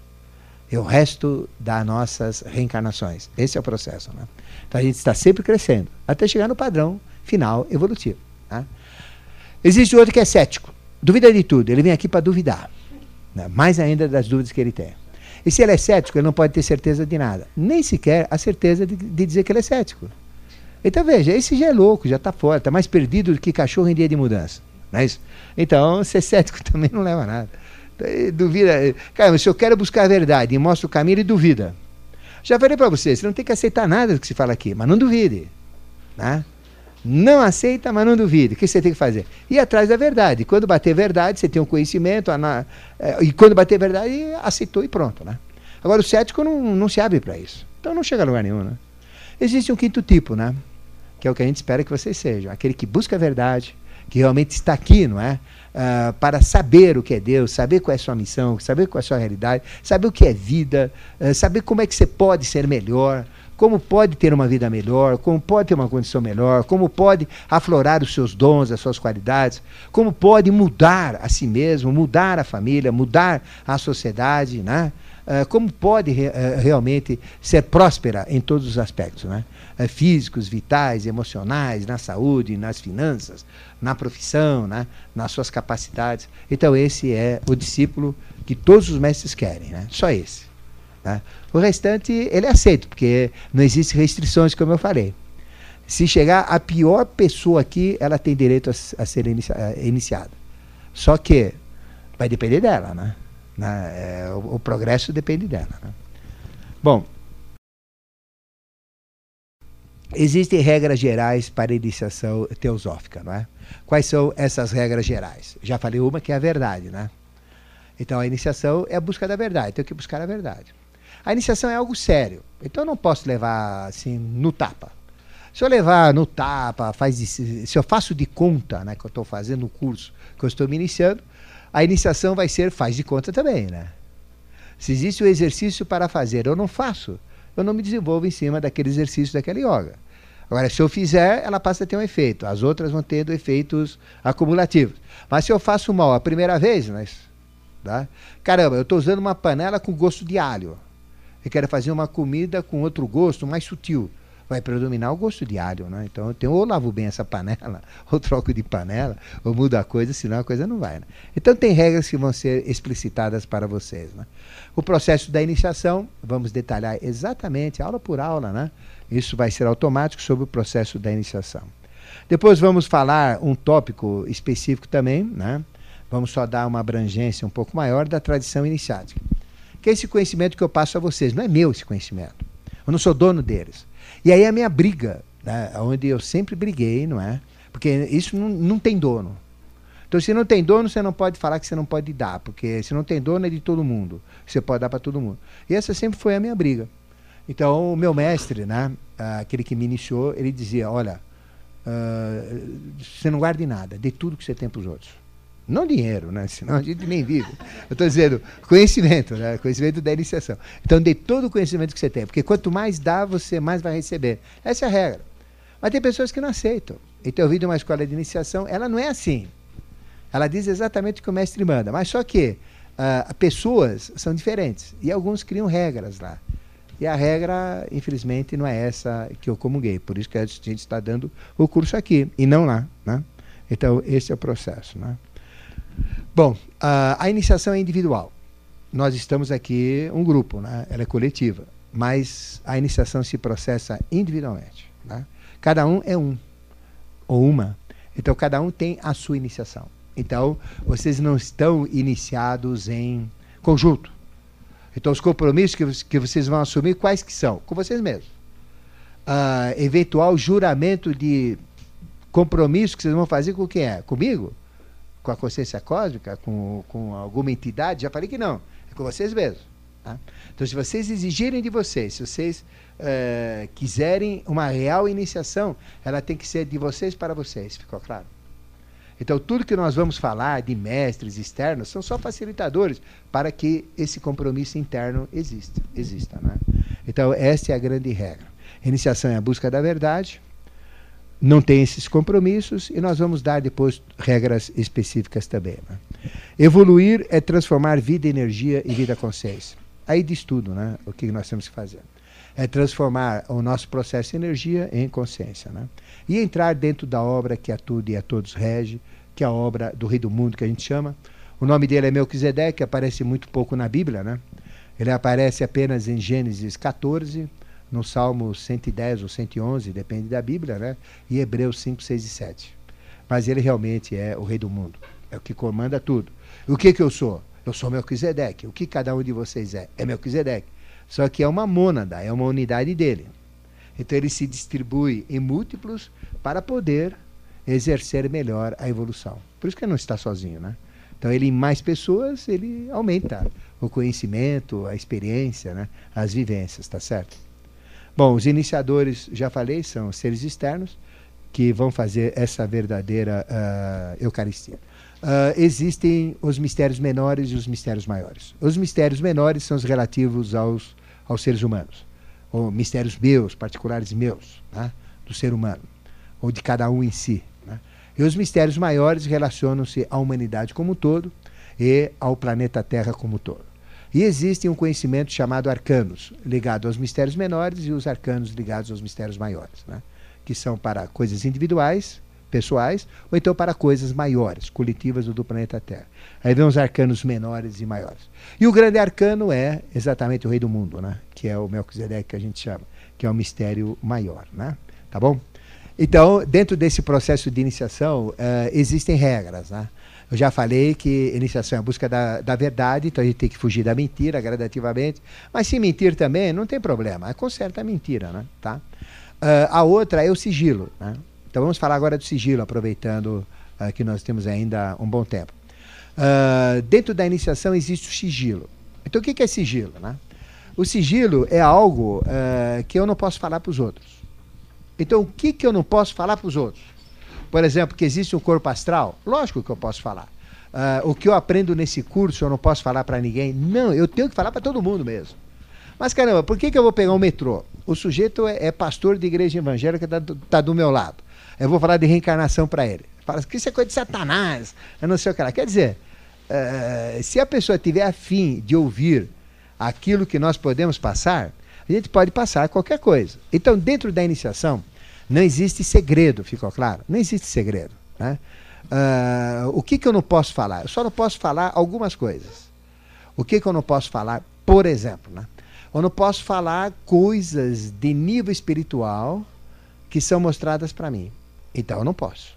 O resto das nossas reencarnações. Esse é o processo, né? Então a gente está sempre crescendo, até chegar no padrão final evolutivo. Né? Existe outro que é cético, duvida de tudo, ele vem aqui para duvidar, né? mais ainda das dúvidas que ele tem. E se ele é cético, ele não pode ter certeza de nada, nem sequer a certeza de, de dizer que ele é cético. Então veja, esse já é louco, já está fora, está mais perdido do que cachorro em dia de mudança. Não é isso? Então, *laughs* ser cético também não leva a nada. Então, duvida. Cara, se eu quero buscar a verdade e mostro o caminho, ele duvida. Já falei para você, você não tem que aceitar nada do que se fala aqui, mas não duvide. Né? Não aceita, mas não duvide. O que você tem que fazer? Ir atrás da verdade. Quando bater verdade, você tem um conhecimento, é, e quando bater verdade, aceitou e pronto. Né? Agora, o cético não, não se abre para isso. Então não chega a lugar nenhum. Né? Existe um quinto tipo, né? Que é o que a gente espera que vocês sejam. Aquele que busca a verdade, que realmente está aqui, não é? Uh, para saber o que é Deus, saber qual é a sua missão, saber qual é a sua realidade, saber o que é vida, uh, saber como é que você pode ser melhor, como pode ter uma vida melhor, como pode ter uma condição melhor, como pode aflorar os seus dons, as suas qualidades, como pode mudar a si mesmo, mudar a família, mudar a sociedade, né? Uh, como pode re realmente ser próspera em todos os aspectos, né? físicos, vitais, emocionais, na saúde, nas finanças, na profissão, né? nas suas capacidades. Então, esse é o discípulo que todos os mestres querem, né? só esse. Né? O restante, ele é aceito, porque não existem restrições, como eu falei. Se chegar a pior pessoa aqui, ela tem direito a, a ser inicia, iniciada. Só que vai depender dela, né? Né? É, o, o, progresso depende dela. Né? Bom, Existem regras gerais para iniciação teosófica, não é? Quais são essas regras gerais? Já falei uma que é a verdade, né? Então a iniciação é a busca da verdade, tenho que buscar a verdade. A iniciação é algo sério, então eu não posso levar assim no tapa. Se eu levar no tapa, faz se eu faço de conta, né, que eu estou fazendo o curso, que eu estou me iniciando, a iniciação vai ser faz de conta também, né? Se existe o um exercício para fazer, eu não faço, eu não me desenvolvo em cima daquele exercício, daquela yoga. Agora, se eu fizer, ela passa a ter um efeito. As outras vão tendo efeitos acumulativos. Mas se eu faço mal a primeira vez, mas, tá? caramba, eu estou usando uma panela com gosto de alho. Eu quero fazer uma comida com outro gosto, mais sutil. Vai predominar o gosto de alho, né? Então, eu tenho, ou lavo bem essa panela, *laughs* ou troco de panela, ou mudo a coisa, senão a coisa não vai. Né? Então, tem regras que vão ser explicitadas para vocês. Né? O processo da iniciação, vamos detalhar exatamente, aula por aula, né? Isso vai ser automático sobre o processo da iniciação. Depois vamos falar um tópico específico também, né? Vamos só dar uma abrangência um pouco maior da tradição iniciática. Que é esse conhecimento que eu passo a vocês. Não é meu esse conhecimento. Eu não sou dono deles. E aí a minha briga, né? onde eu sempre briguei, não é? Porque isso não, não tem dono. Então, se não tem dono, você não pode falar que você não pode dar, porque se não tem dono é de todo mundo. Você pode dar para todo mundo. E essa sempre foi a minha briga. Então, o meu mestre, né, aquele que me iniciou, ele dizia: Olha, uh, você não guarde nada, dê tudo que você tem para os outros. Não dinheiro, né? senão a gente nem vive. Eu estou dizendo conhecimento, né? conhecimento da iniciação. Então, dê todo o conhecimento que você tem, porque quanto mais dá, você mais vai receber. Essa é a regra. Mas tem pessoas que não aceitam. Então, eu vi de uma escola de iniciação, ela não é assim. Ela diz exatamente o que o mestre manda, mas só que uh, pessoas são diferentes e alguns criam regras lá E a regra, infelizmente, não é essa que eu comunguei. Por isso que a gente está dando o curso aqui e não lá. Né? Então, esse é o processo. Né? Bom, a, a iniciação é individual. Nós estamos aqui um grupo, né? ela é coletiva. Mas a iniciação se processa individualmente. Né? Cada um é um ou uma. Então, cada um tem a sua iniciação. Então, vocês não estão iniciados em conjunto. Então, os compromissos que, que vocês vão assumir, quais que são? Com vocês mesmos. Uh, eventual juramento de compromisso que vocês vão fazer com quem é? Comigo? Com a consciência cósmica? Com, com alguma entidade? Já falei que não. É com vocês mesmos. Tá? Então, se vocês exigirem de vocês, se vocês uh, quiserem uma real iniciação, ela tem que ser de vocês para vocês. Ficou claro? Então, tudo que nós vamos falar de mestres externos são só facilitadores para que esse compromisso interno exista. exista né? Então, essa é a grande regra. Iniciação é a busca da verdade, não tem esses compromissos e nós vamos dar depois regras específicas também. Né? Evoluir é transformar vida, energia e vida consciência. Aí diz tudo, né? O que nós temos que fazer. É transformar o nosso processo de energia em consciência, né? e entrar dentro da obra que a tudo e a todos rege, que é a obra do Rei do Mundo, que a gente chama. O nome dele é Melquisedeque, aparece muito pouco na Bíblia, né? Ele aparece apenas em Gênesis 14, no Salmo 110 ou 111, depende da Bíblia, né? E Hebreus 5, 6 e 7. Mas ele realmente é o Rei do Mundo, é o que comanda tudo. O que, que eu sou? Eu sou Melquisedeque. O que cada um de vocês é? É Melquisedeque. Só que é uma mônada, é uma unidade dele. Então ele se distribui em múltiplos para poder exercer melhor a evolução. Por isso que ele não está sozinho, né? Então ele em mais pessoas, ele aumenta o conhecimento, a experiência, né? as vivências, tá certo? Bom, os iniciadores, já falei, são seres externos que vão fazer essa verdadeira uh, Eucaristia. Uh, existem os mistérios menores e os mistérios maiores. Os mistérios menores são os relativos aos, aos seres humanos ou mistérios meus, particulares meus, né, do ser humano, ou de cada um em si. Né? E os mistérios maiores relacionam-se à humanidade como um todo e ao planeta Terra como um todo. E existe um conhecimento chamado arcanos, ligado aos mistérios menores e os arcanos ligados aos mistérios maiores, né? que são para coisas individuais pessoais, ou então para coisas maiores, coletivas do planeta Terra. Aí vem os arcanos menores e maiores. E o grande arcano é exatamente o rei do mundo, né? que é o Melquisedeque que a gente chama, que é o mistério maior. Né? Tá bom? Então, dentro desse processo de iniciação, uh, existem regras. Né? Eu já falei que iniciação é a busca da, da verdade, então a gente tem que fugir da mentira gradativamente. Mas se mentir também, não tem problema, conserta a mentira. Né? Tá? Uh, a outra é o sigilo. Né? Então vamos falar agora do sigilo, aproveitando uh, que nós temos ainda um bom tempo. Uh, dentro da iniciação existe o sigilo. Então o que é sigilo? Né? O sigilo é algo que eu não posso falar para os outros. Então o que, que eu não posso falar para os outros? Por exemplo, que existe um corpo astral? Lógico que eu posso falar. Uh, o que eu aprendo nesse curso eu não posso falar para ninguém? Não, eu tenho que falar para todo mundo mesmo. Mas caramba, por que, que eu vou pegar um metrô? O sujeito é, é pastor de igreja evangélica, está tá do meu lado eu vou falar de reencarnação para ele. Fala que isso é coisa de Satanás, eu não sei o que lá. Quer dizer, uh, se a pessoa tiver afim de ouvir aquilo que nós podemos passar, a gente pode passar qualquer coisa. Então, dentro da iniciação, não existe segredo, ficou claro? Não existe segredo. Né? Uh, o que, que eu não posso falar? Eu só não posso falar algumas coisas. O que, que eu não posso falar? Por exemplo, né? eu não posso falar coisas de nível espiritual que são mostradas para mim. Então eu não posso.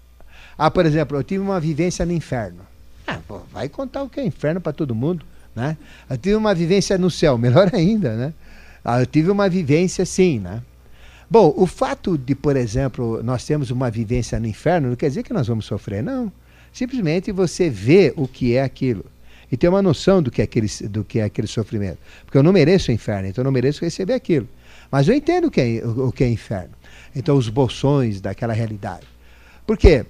Ah, por exemplo, eu tive uma vivência no inferno. Ah, pô, vai contar o que é inferno para todo mundo, né? Eu tive uma vivência no céu, melhor *laughs* ainda, né? Ah, eu tive uma vivência sim, né? Bom, o fato de, por exemplo, nós temos uma vivência no inferno não quer dizer que nós vamos sofrer, não. Simplesmente você vê o que é aquilo e tem uma noção do que é aquele, do que é aquele sofrimento. Porque eu não mereço o inferno, então eu não mereço receber aquilo. Mas eu entendo o que é, o que é inferno. Então, os bolsões daquela realidade. Por quê?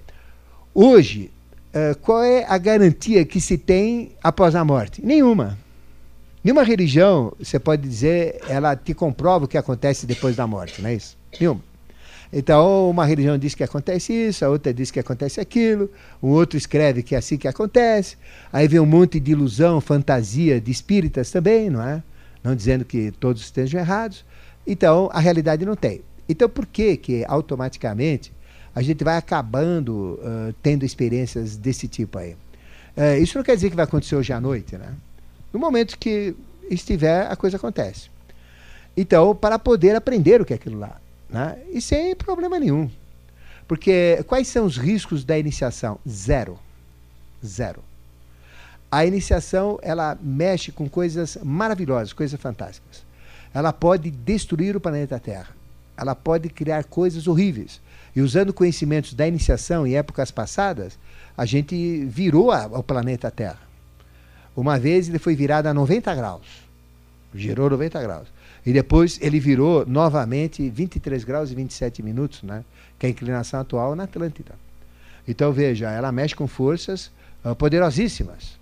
Hoje, uh, qual é a garantia que se tem após a morte? Nenhuma. Nenhuma religião, você pode dizer, ela te comprova o que acontece depois da morte, não é isso? Nenhuma. Então, uma religião diz que acontece isso, a outra diz que acontece aquilo, o outro escreve que é assim que acontece. Aí vem um monte de ilusão, fantasia de espíritas também, não é? Não dizendo que todos estejam errados. Então, a realidade não tem. Então, por que que automaticamente a gente vai acabando uh, tendo experiências desse tipo aí? Uh, isso não quer dizer que vai acontecer hoje à noite, né? No momento que estiver, a coisa acontece. Então, para poder aprender o que é aquilo lá. Né? E sem problema nenhum. Porque quais são os riscos da iniciação? Zero. Zero. A iniciação, ela mexe com coisas maravilhosas, coisas fantásticas. Ela pode destruir o planeta Terra. Ela pode criar coisas horríveis. E usando conhecimentos da iniciação em épocas passadas, a gente virou a, o planeta Terra. Uma vez ele foi virado a 90 graus. Girou 90 graus. E depois ele virou novamente 23 graus e 27 minutos, né? que é a inclinação atual na Atlântida. Então veja, ela mexe com forças uh, poderosíssimas.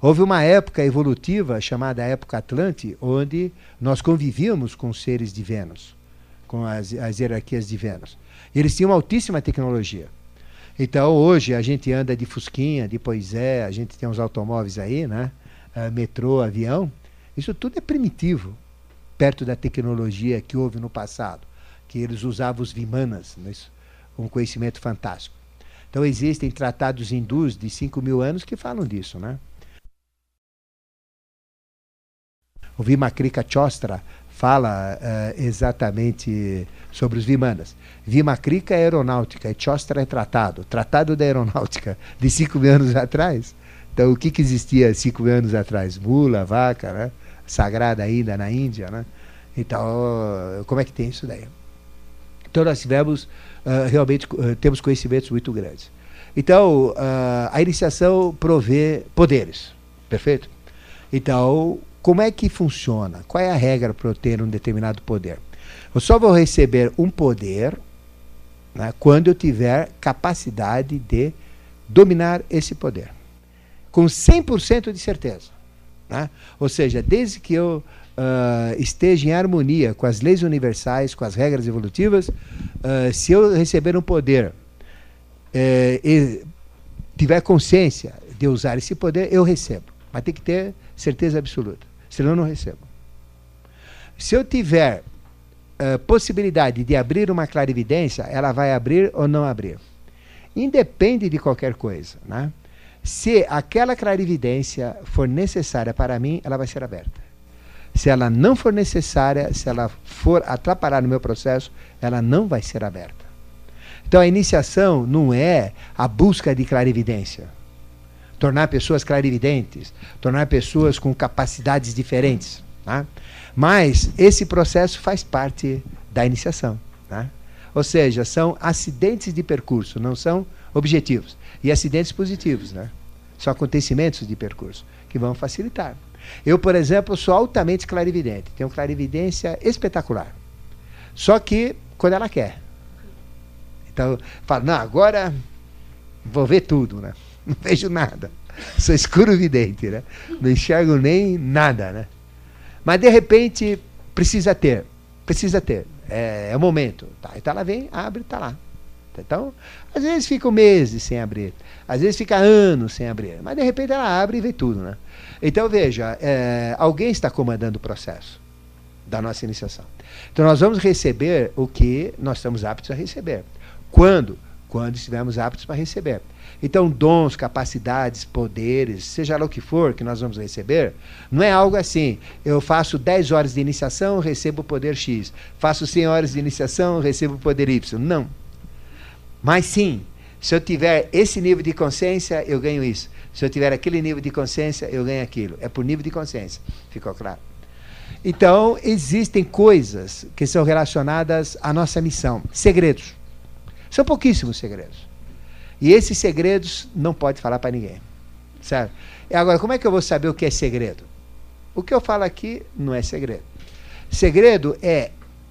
Houve uma época evolutiva chamada época Atlante, onde nós convivíamos com seres de Vênus, com as, as hierarquias de Vênus. E eles tinham uma altíssima tecnologia. Então hoje a gente anda de fusquinha, de poisé, a gente tem uns automóveis aí, né? Uh, metrô, avião. Isso tudo é primitivo, perto da tecnologia que houve no passado, que eles usavam os vimanas, né? um conhecimento fantástico. Então existem tratados hindus de 5 mil anos que falam disso, né? O Vimakrika Chostra fala uh, exatamente sobre os Vimanas. Vimakrika é aeronáutica e Chostra é tratado. Tratado da aeronáutica de 5 mil anos atrás. Então, o que, que existia 5 mil anos atrás? Mula, vaca, né? sagrada ainda na Índia. Né? Então, como é que tem isso daí? Então, nós tivemos, uh, realmente, uh, temos conhecimentos muito grandes. Então, a iniciação provê poderes, perfeito? Então, como é que funciona? Qual é a regra para eu ter um determinado poder? Eu só vou receber um poder né, quando eu tiver capacidade de dominar esse poder. Com 100% de certeza. Né? Ou seja, desde que eu uh, esteja em harmonia com as leis universais, com as regras evolutivas, uh, se eu receber um poder eh, e tiver consciência de usar esse poder, eu recebo. Mas tem que ter certeza absoluta senão eu não recebo. Se eu tiver uh, possibilidade de abrir uma clarividência, ela vai abrir ou não abrir. Independe de qualquer coisa. Né? Se aquela clarividência for necessária para mim, ela vai ser aberta. Se ela não for necessária, se ela for atrapalhar no meu processo, ela não vai ser aberta. Então a iniciação não é a busca de clarividência tornar pessoas clarividentes, tornar pessoas com capacidades diferentes. Tá? Mas esse processo faz parte da iniciação. Tá? Ou seja, são acidentes de percurso, não são objetivos. E acidentes positivos, né? São acontecimentos de percurso que vão facilitar. Eu, por exemplo, sou altamente clarividente, tenho clarividência espetacular. Só que quando ela quer. Então, falo, não, agora vou ver tudo, né? *laughs* não vejo nada. Sou escuro vidente, né? Não enxergo nem nada, né? Mas de repente precisa ter, precisa ter. É, é o momento. Tá, então ela vem, abre, tá lá. Então, às vezes fica meses sem abrir, às vezes fica anos sem abrir, mas de repente ela abre e vê tudo, né? Então veja, é, alguém está comandando o processo da nossa iniciação. Então nós vamos receber o que nós estamos aptos a receber. Quando? Quando estivermos aptos para receber. Então, dons, capacidades, poderes, seja lá o que for que nós vamos receber, não é algo assim. Eu faço 10 horas de iniciação, recebo o poder X. Faço 100 horas de iniciação, recebo o poder Y. Não. Mas sim, se eu tiver esse nível de consciência, eu ganho isso. Se eu tiver aquele nível de consciência, eu ganho aquilo. É por nível de consciência. Ficou claro? Então, existem coisas que são relacionadas à nossa missão. Segredos. São pouquíssimos segredos. E esses segredos não pode falar para ninguém. Certo? E agora, como é que eu vou saber o que é segredo? O que eu falo aqui não é segredo. Segredo é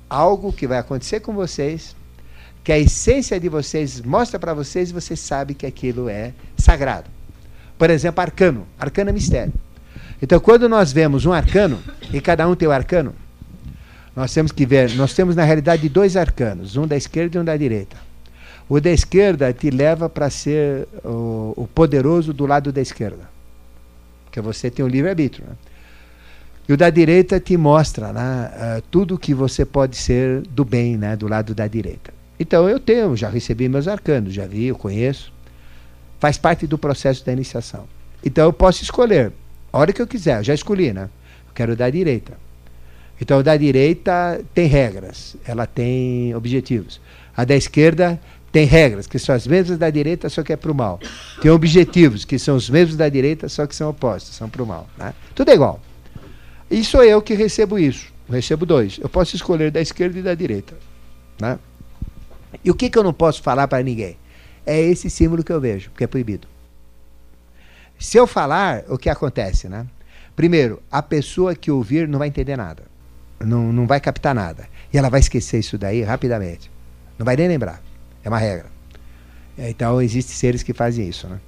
algo que vai acontecer com vocês, que a essência de vocês mostra para vocês e vocês sabem que aquilo é sagrado. Por exemplo, arcano. Arcano é mistério. Então, quando nós vemos um arcano, e cada um tem o um arcano, nós temos que ver, nós temos na realidade dois arcanos, um da esquerda e um da direita. O da esquerda te leva para ser o, o, poderoso do lado da esquerda. Porque você tem o livre-arbítrio. Né? E o da direita te mostra né, uh, tudo que você pode ser do bem, né, do lado da direita. Então eu tenho, já recebi meus arcanos, já vi, eu conheço. Faz parte do processo da iniciação. Então eu posso escolher, a hora que eu quiser, eu já escolhi, né? Eu quero da direita. Então da direita tem regras, ela tem objetivos. A da esquerda tem regras, que são as mesmas da direita, só que é para o mal. Tem objetivos, que são os mesmos da direita, só que são opostos, são para o mal. Né? Tudo é igual. E sou eu que recebo isso. Recebo dois. Eu posso escolher da esquerda e da direita. Né? E o que, que eu não posso falar para ninguém? É esse símbolo que eu vejo, que é proibido. Se eu falar, o que acontece, né? Primeiro, a pessoa que ouvir não vai entender nada. Não, não vai captar nada. E ela vai esquecer isso daí rapidamente. Não vai nem lembrar. É uma regra. Então, existem seres que fazem isso, né?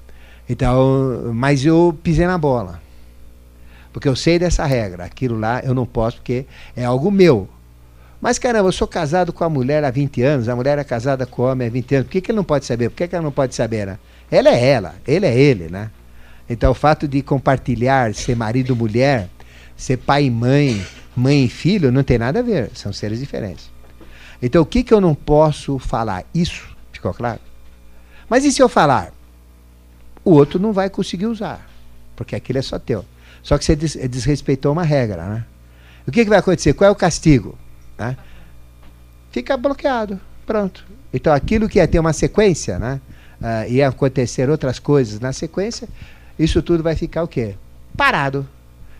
Então, mas eu pisei na bola. Porque eu sei dessa regra. Aquilo lá eu não posso, porque é algo meu. Mas caramba, eu sou casado com a mulher há 20 anos, a mulher é casada com o homem há 20 anos. Por que, que ele não pode saber? Por que, que ela não pode saber? Né? Ela é ela, ele é ele, né? Então o fato de compartilhar, ser marido mulher, ser pai e mãe, mãe e filho, não tem nada a ver. São seres diferentes. Então o que, que eu não posso falar? Isso, ficou claro? Mas e se eu falar? O outro não vai conseguir usar, porque aquilo é só teu. Só que você desrespeitou uma regra, né? O que, que vai acontecer? Qual é o castigo? Né? Fica bloqueado. Pronto. Então aquilo que ia ter uma sequência, né? Uh, ia acontecer outras coisas na sequência, isso tudo vai ficar o quê? Parado.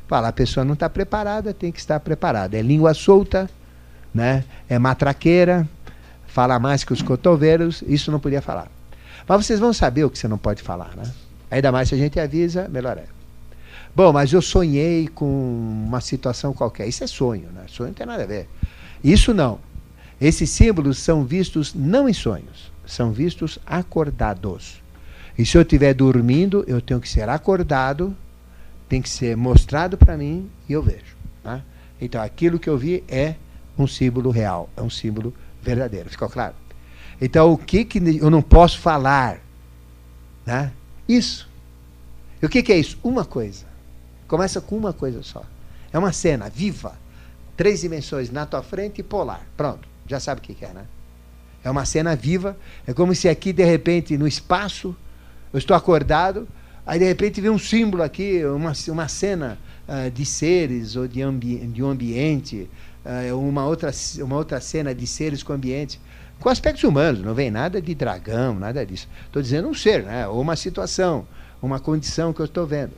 Fala, a pessoa não está preparada, tem que estar preparada. É língua solta, né? é matraqueira, fala mais que os cotovelos, isso não podia falar. Mas vocês vão saber o que você não pode falar, né? Ainda mais se a gente avisa, melhor é. Bom, mas eu sonhei com uma situação qualquer. Isso é sonho, né? Sonho não tem nada a ver. Isso não. Esses símbolos são vistos não em sonhos, são vistos acordados. E se eu estiver dormindo, eu tenho que ser acordado, tem que ser mostrado para mim e eu vejo. Tá? Então aquilo que eu vi é um símbolo real, é um símbolo verdadeiro. Ficou claro? Então o que, que eu não posso falar? Né? Isso. E o que, que é isso? Uma coisa. Começa com uma coisa só. É uma cena viva três dimensões na tua frente e polar. Pronto, já sabe o que é, né? É uma cena viva. É como se aqui, de repente, no espaço, eu estou acordado, aí de repente vem um símbolo aqui, uma, uma cena uh, de seres ou de, ambi de um ambiente, uma, outra, uma outra cena de seres com ambiente. Com aspectos humanos, não vem nada de dragão, nada disso. Estou dizendo um ser, né? ou uma situação, uma condição que eu estou vendo.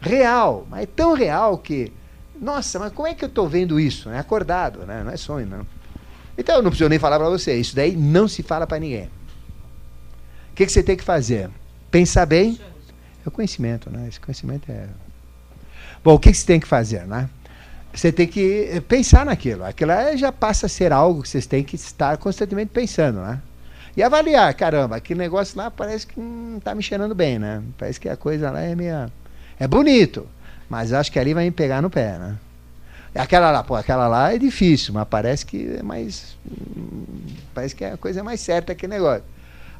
Real, mas é tão real que nossa, mas como é que eu estou vendo isso? É acordado, né? não é sonho, não. Então não preciso nem falar para você. Isso daí não se fala para ninguém. O que, que, você tem que fazer? Pensar bem. É o conhecimento, né? Esse conhecimento é. Bom, o que, que você tem que fazer, né? Você tem que eh, pensar naquilo. Aquilo já passa a ser algo que vocês têm que estar constantemente pensando, né? E avaliar, caramba, aquele negócio lá parece que não está me cheirando bem, né? Parece que a coisa lá é meio. É bonito. Mas acho que ali vai me pegar no pé, né? Aquela lá, pô, aquela lá é difícil, mas parece que é mais. Parece que é a coisa mais certa aquele negócio.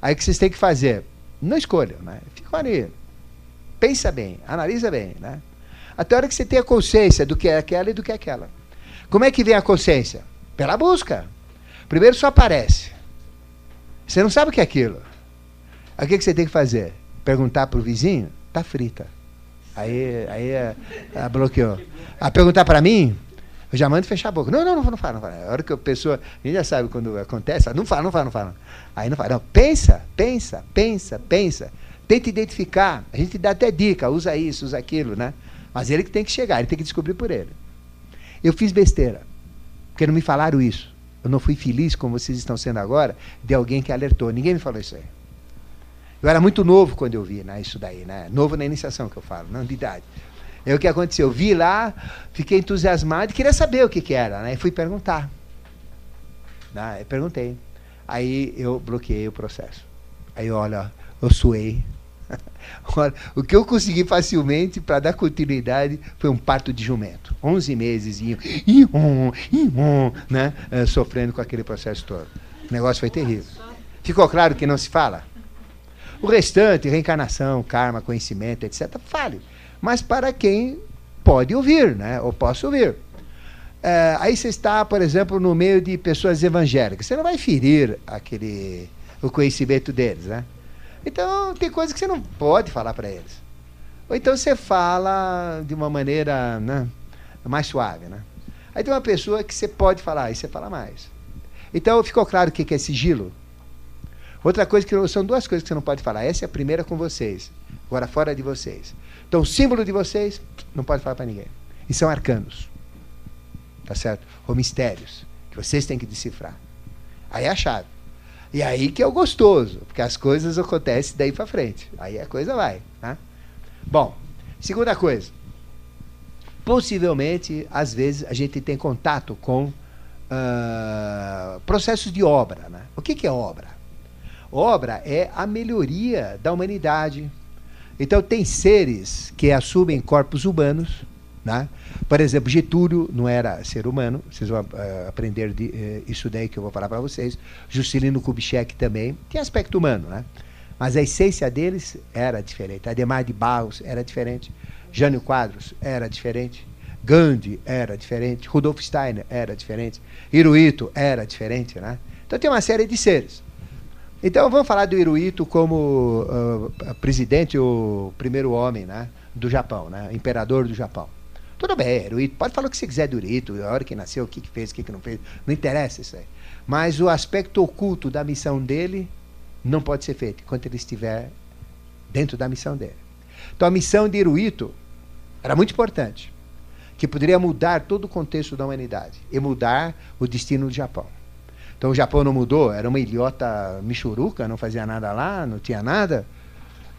Aí o que vocês têm que fazer? Não escolham, né? Ficam ali. Pensa bem, analisa bem, né? Até a hora que você tem a consciência do que é aquela e do que é aquela. Como é que vem a consciência? Pela busca. Primeiro só aparece. Você não sabe o que é aquilo. Aí o que você tem que fazer? Perguntar para o vizinho? Tá frita. Aí, aí a, a bloqueou. A perguntar para mim, eu já mando fechar a boca. Não, não, não, não fala, não fala. A hora que a pessoa. A gente já sabe quando acontece, não fala, não fala, não fala. Aí não fala. Não, pensa, pensa, pensa, pensa. Tenta identificar. A gente dá até dica, usa isso, usa aquilo, né? Mas ele que tem que chegar, ele tem que descobrir por ele. Eu fiz besteira, porque não me falaram isso. Eu não fui feliz, como vocês estão sendo agora, de alguém que alertou. Ninguém me falou isso aí. Eu era muito novo quando eu vi né, isso daí, né? Novo na iniciação que eu falo, não de idade. E o que aconteceu? Eu vi lá, fiquei entusiasmado e queria saber o que, que era, né? E fui perguntar. Né? Eu perguntei. Aí eu bloqueei o processo. Aí, olha, eu suei. O que eu consegui facilmente para dar continuidade foi um parto de jumento. 11 meses, e, e, né? Uh, sofrendo com aquele processo todo. O negócio foi terrível. Ficou claro que não se fala? O restante, reencarnação, karma, conhecimento, etc., fale. Mas para quem pode ouvir, né? Ou posso ouvir. É, aí você está, por exemplo, no meio de pessoas evangélicas. Você não vai ferir aquele, o conhecimento deles, né? Então, tem coisas que você não pode falar para eles. Ou então você fala de uma maneira né, mais suave, né? Aí tem uma pessoa que você pode falar, aí você fala mais. Então, ficou claro o que é sigilo? Outra coisa que são duas coisas que você não pode falar. Essa é a primeira com vocês, agora fora de vocês. Então, o símbolo de vocês não pode falar para ninguém. E são arcanos. Tá certo? Ou mistérios que vocês têm que decifrar. Aí é a chave. E aí que é o gostoso, porque as coisas acontecem daí para frente. Aí a coisa vai. Tá? Bom, segunda coisa. Possivelmente, às vezes, a gente tem contato com uh, processos de obra. Né? O que, que é obra? Obra é a melhoria da humanidade. Então, tem seres que assumem corpos humanos. Né? Por exemplo, Getúlio não era ser humano, vocês vão uh, aprender de, uh, isso daí que eu vou falar para vocês. Juscelino Kubitschek também tem aspecto humano, né? mas a essência deles era diferente. Ademar de Barros era diferente. Jânio Quadros era diferente. Gandhi era diferente. Rudolf Steiner era diferente. Hirohito era diferente. Né? Então tem uma série de seres. Então vamos falar do Hirohito como uh, presidente, o primeiro homem né, do Japão, né, imperador do Japão. Tudo bem, Hirohito, pode falar o que você quiser do Hirohito, a hora que nasceu, o que, que fez, o que, que não fez, não interessa isso aí. Mas o aspecto oculto da missão dele não pode ser feito enquanto ele estiver dentro da missão dele. Então a missão de Hirohito era muito importante, que poderia mudar todo o contexto da humanidade e mudar o destino do Japão. Então o Japão não mudou, era uma ilhota michuruca, não fazia nada lá, não tinha nada.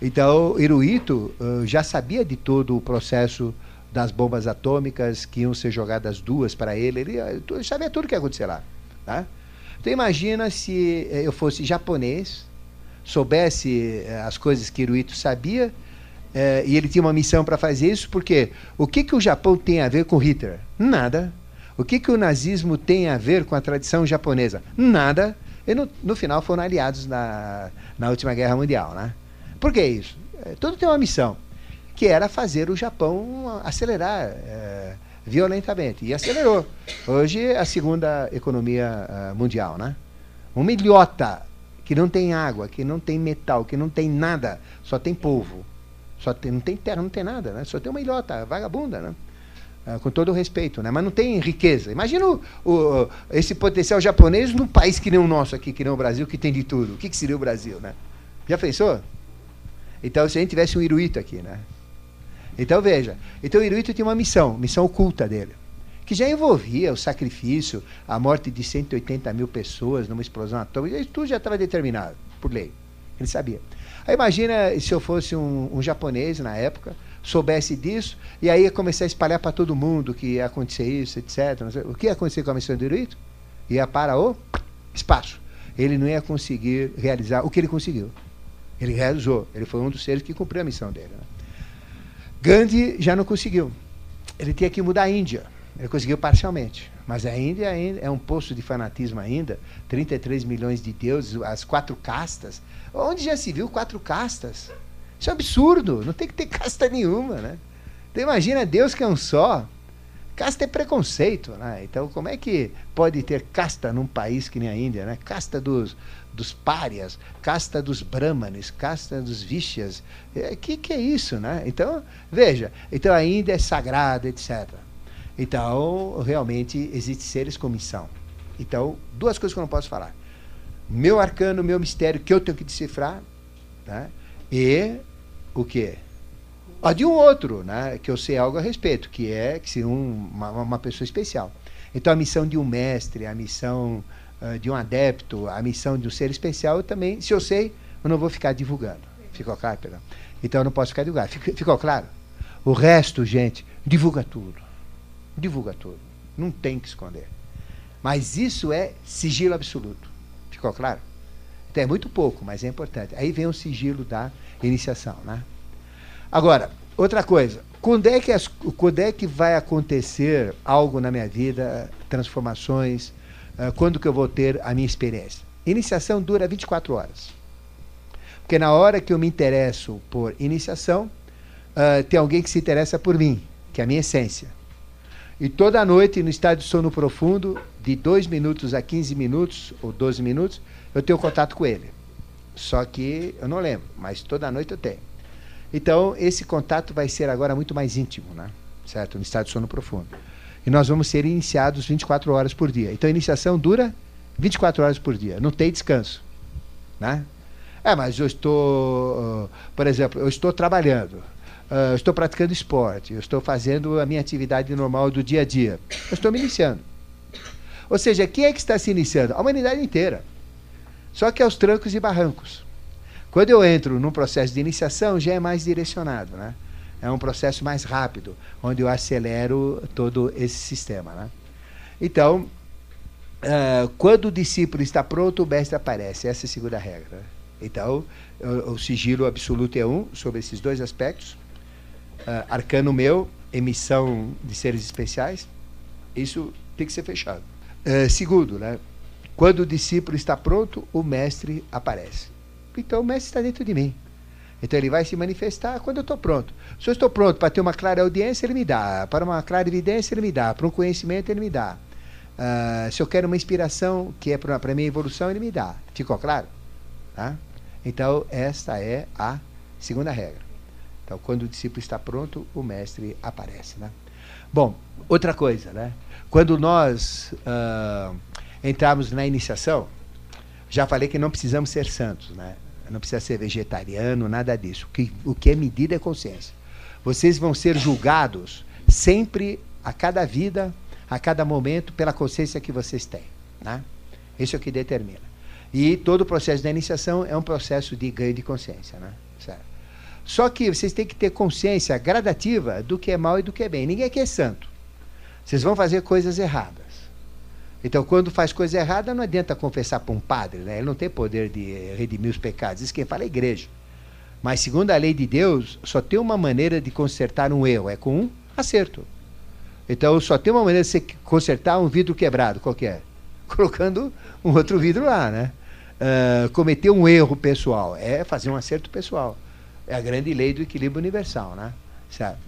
Então Hirohito uh, já sabia de todo o processo das bombas atômicas que iam ser jogadas duas para ele. Ele, ele sabia tudo o que ia acontecer lá. Tá? Então imagina se eu fosse japonês, soubesse eh, as coisas que Hirohito sabia eh, e ele tinha uma missão para fazer isso, porque o que, que o Japão tem a ver com Hitler? Nada. O que, que o nazismo tem a ver com a tradição japonesa? Nada. E no, no final foram aliados na, na última guerra mundial. Né? Por que isso? Tudo tem uma missão, que era fazer o Japão acelerar é, violentamente. E acelerou. Hoje é a segunda economia uh, mundial. Né? Uma ilhota que não tem água, que não tem metal, que não tem nada, só tem povo. Só tem, não tem terra, não tem nada, né? só tem uma ilhota vagabunda. Né? Uh, com todo o respeito, né? mas não tem riqueza. Imagina o, o, esse potencial japonês num país que nem o nosso aqui, que nem o Brasil, que tem de tudo. O que, que seria o Brasil? Né? Já pensou? Então, se a gente tivesse um Iruito aqui, né? Então, veja. Então, Iruito tinha uma missão, missão oculta dele, que já envolvia o sacrifício, a morte de 180 mil pessoas numa explosão atômica. Isso tudo já estava determinado por lei. Ele sabia. Aí, imagina se eu fosse um, um japonês na época, soubesse disso, e aí ia começar a espalhar para todo mundo que ia acontecer isso, etc. O que ia acontecer com a missão do Hirohito? Ia para o espaço. Ele não ia conseguir realizar o que ele conseguiu. Ele realizou. Ele foi um dos seres que cumpriu a missão dele. Né? Gandhi já não conseguiu. Ele tinha que mudar a Índia. Ele conseguiu parcialmente. Mas a Índia é um poço de fanatismo ainda. 33 milhões de deuses, as quatro castas. Onde já se viu quatro castas? Isso é absurdo, não tem que ter *laughs* casta nenhuma, né? Então imagina Deus que é um só. Casta é preconceito, né? Então como é que pode ter casta num país que nem a Índia, né? Casta dos, dos párias, casta dos brahmanes, casta dos. O é, que, que é isso, né? Então, veja, então a Índia é sagrada, etc. Então, realmente, existem seres com missão. Então, duas coisas que eu não posso falar. Meu arcano, meu mistério, que eu tenho que decifrar, né? e o quê? Ah, de um outro, né, que eu sei algo a respeito, que é que ser um, uma, uma, pessoa especial. Então a missão de um mestre, a missão uh, de um adepto, a missão de um ser especial, eu também, se eu sei, eu não vou ficar divulgando. Ficou claro, Pedro? Então eu não posso ficar divulgando. Ficou claro? O resto, gente, divulga tudo. Divulga tudo. Não tem que esconder. Mas isso é sigilo absoluto. Ficou claro? Então é muito pouco, mas é importante. Aí vem o sigilo da iniciação. Né? Agora, outra coisa. Quando é, que as, quando é que vai acontecer algo na minha vida, transformações? Uh, quando que eu vou ter a minha experiência? Iniciação dura 24 horas. Porque na hora que eu me interesso por iniciação, uh, tem alguém que se interessa por mim. que é a minha essência. E toda noite, no estado de sono profundo, de 2 minutos a 15 minutos, ou 12 minutos, eu tenho contato com ele. Só que eu não lembro, mas toda noite eu tenho. Então, esse contato vai ser agora muito mais íntimo, né? certo? No estado de sono profundo. E nós vamos ser iniciados 24 horas por dia. Então, a iniciação dura 24 horas por dia, não tem descanso. Né? É, mas eu estou, por exemplo, eu estou trabalhando uh, eu estou praticando esporte, eu estou fazendo a minha atividade normal do dia a dia. Eu estou me iniciando. Ou seja, quem é que está se iniciando? A humanidade inteira. Só que aos trancos e barrancos. Quando eu entro num processo de iniciação, já é mais direcionado, né? É um processo mais rápido, onde eu acelero todo esse sistema, né? Então, uh, quando o discípulo está pronto, o mestre aparece. Essa é a segunda regra. Então, o, o sigilo absoluto é um sobre esses dois aspectos uh, arcano meu, emissão de seres especiais, isso tem que ser fechado. Uh, segundo, né, quando o discípulo está pronto, o mestre aparece. Então o mestre está dentro de mim. Então ele vai se manifestar quando eu estou pronto. Se eu estou pronto para ter uma clara audiência, ele me dá. Para uma clara evidência, ele me dá. Para um conhecimento, ele me dá. Uh, se eu quero uma inspiração que é para a minha evolução, ele me dá. Ficou claro? Tá? Então, esta é a segunda regra. Então, quando o discípulo está pronto, o mestre aparece. Né? Bom, outra coisa, né? quando nós uh, entramos na iniciação, já falei que não precisamos ser santos, né? Não precisa ser vegetariano, nada disso. O que, o que é medida é consciência. Vocês vão ser julgados sempre, a cada vida, a cada momento, pela consciência que vocês têm. Né? Isso é o que determina. E todo o processo da iniciação é um processo de ganho de consciência. Né? Certo? Só que vocês têm que ter consciência gradativa do que é mal e do que é bem. Ninguém aqui é santo. Vocês vão fazer coisas erradas. Então, quando faz coisa errada, não adianta confessar para um padre, né? ele não tem poder de redimir os pecados. Isso quem fala é a igreja. Mas, segundo a lei de Deus, só tem uma maneira de consertar um erro: é com um acerto. Então, só tem uma maneira de você consertar um vidro quebrado, qualquer. *laughs* Colocando um outro vidro lá, né? Uh, cometer um erro pessoal é fazer um acerto pessoal. É a grande lei do equilíbrio universal, né? Certo?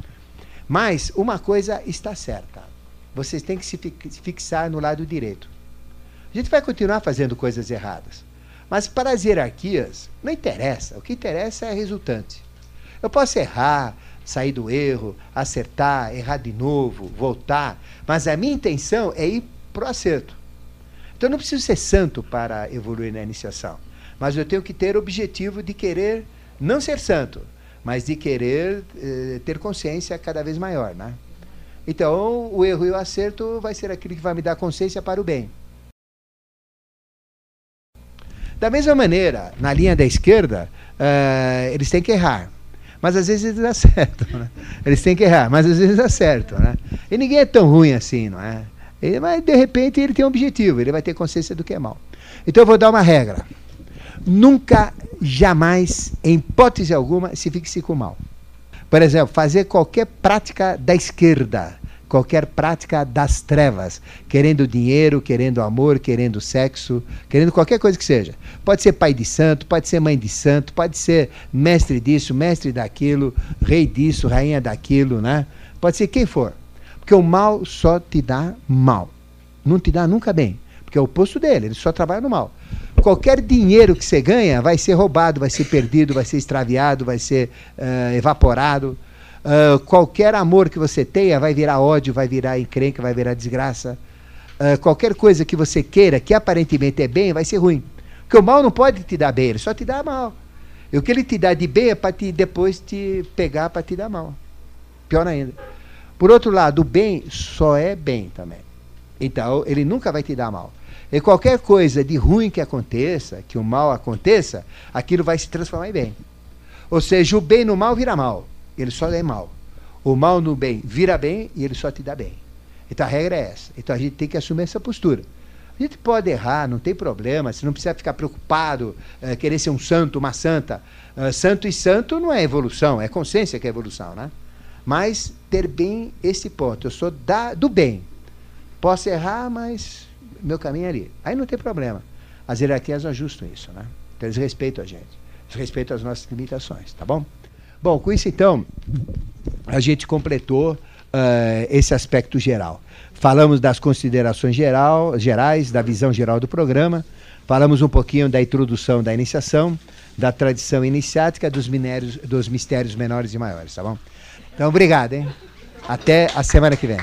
Mas uma coisa está certa. Vocês têm que se fixar no lado direito. A gente vai continuar fazendo coisas erradas. Mas para as hierarquias, não interessa. O que interessa é a resultante. Eu posso errar, sair do erro, acertar, errar de novo, voltar. Mas a minha intenção é ir para o acerto. Então eu não preciso ser santo para evoluir na iniciação. Mas eu tenho que ter o objetivo de querer não ser santo, mas de querer eh, ter consciência cada vez maior, né? Então, o erro e o acerto vai ser aquilo que vai me dar consciência para o bem. Da mesma maneira, na linha da esquerda, uh, eles têm que errar. Mas às vezes eles *laughs* acertam. Né? Eles têm que errar, mas às vezes acertam. Né? E ninguém é tão ruim assim, não é? Ele, mas de repente ele tem um objetivo, ele vai ter consciência do que é mal. Então eu vou dar uma regra. Nunca, jamais, em hipótese alguma, se fixe com o mal. Por exemplo, fazer qualquer prática da esquerda, qualquer prática das trevas, querendo dinheiro, querendo amor, querendo sexo, querendo qualquer coisa que seja. Pode ser pai de santo, pode ser mãe de santo, pode ser mestre disso, mestre daquilo, rei disso, rainha daquilo, né? Pode ser quem for. Porque o mal só te dá mal. Não te dá nunca bem. Porque é o oposto dele, ele só trabalha no mal qualquer dinheiro que você ganha vai ser roubado, vai ser perdido, vai ser extraviado, vai ser uh, evaporado. Uh, qualquer amor que você tenha vai virar ódio, vai virar encrenca, vai virar desgraça. Uh, qualquer coisa que você queira, que aparentemente é bem, vai ser ruim. Porque o mal não pode te dar bem, ele só te dá mal. E o que ele te dá de bem é para te, depois te pegar para te dar mal. Pior ainda. Por outro lado, o bem só é bem também. Então, ele nunca vai te dar mal. E qualquer coisa de ruim que aconteça, que o mal aconteça, aquilo vai se transformar em bem. Ou seja, o bem no mal vira mal, ele só é mal. O mal no bem vira bem e ele só te dá bem. Então a regra é essa. Então a gente tem que assumir essa postura. A gente pode errar, não tem problema, você não precisa ficar preocupado, é, querer ser um santo, uma santa. Uh, santo e santo não é evolução, é consciência que é evolução, né? Mas ter bem esse ponto. Eu sou da, do bem. Posso errar, mas meu caminho é ali. Aí não tem problema. As hierarquias ajustam isso, né? Então eles respeitam a gente. Eles respeitam as nossas limitações, tá bom? Bom, com isso então, a gente completou uh, esse aspecto geral. Falamos das considerações geral, gerais, da visão geral do programa, falamos um pouquinho da introdução da iniciação, da tradição iniciática dos, minérios, dos mistérios menores e maiores, tá bom? Então, obrigado, hein? Até a semana que vem.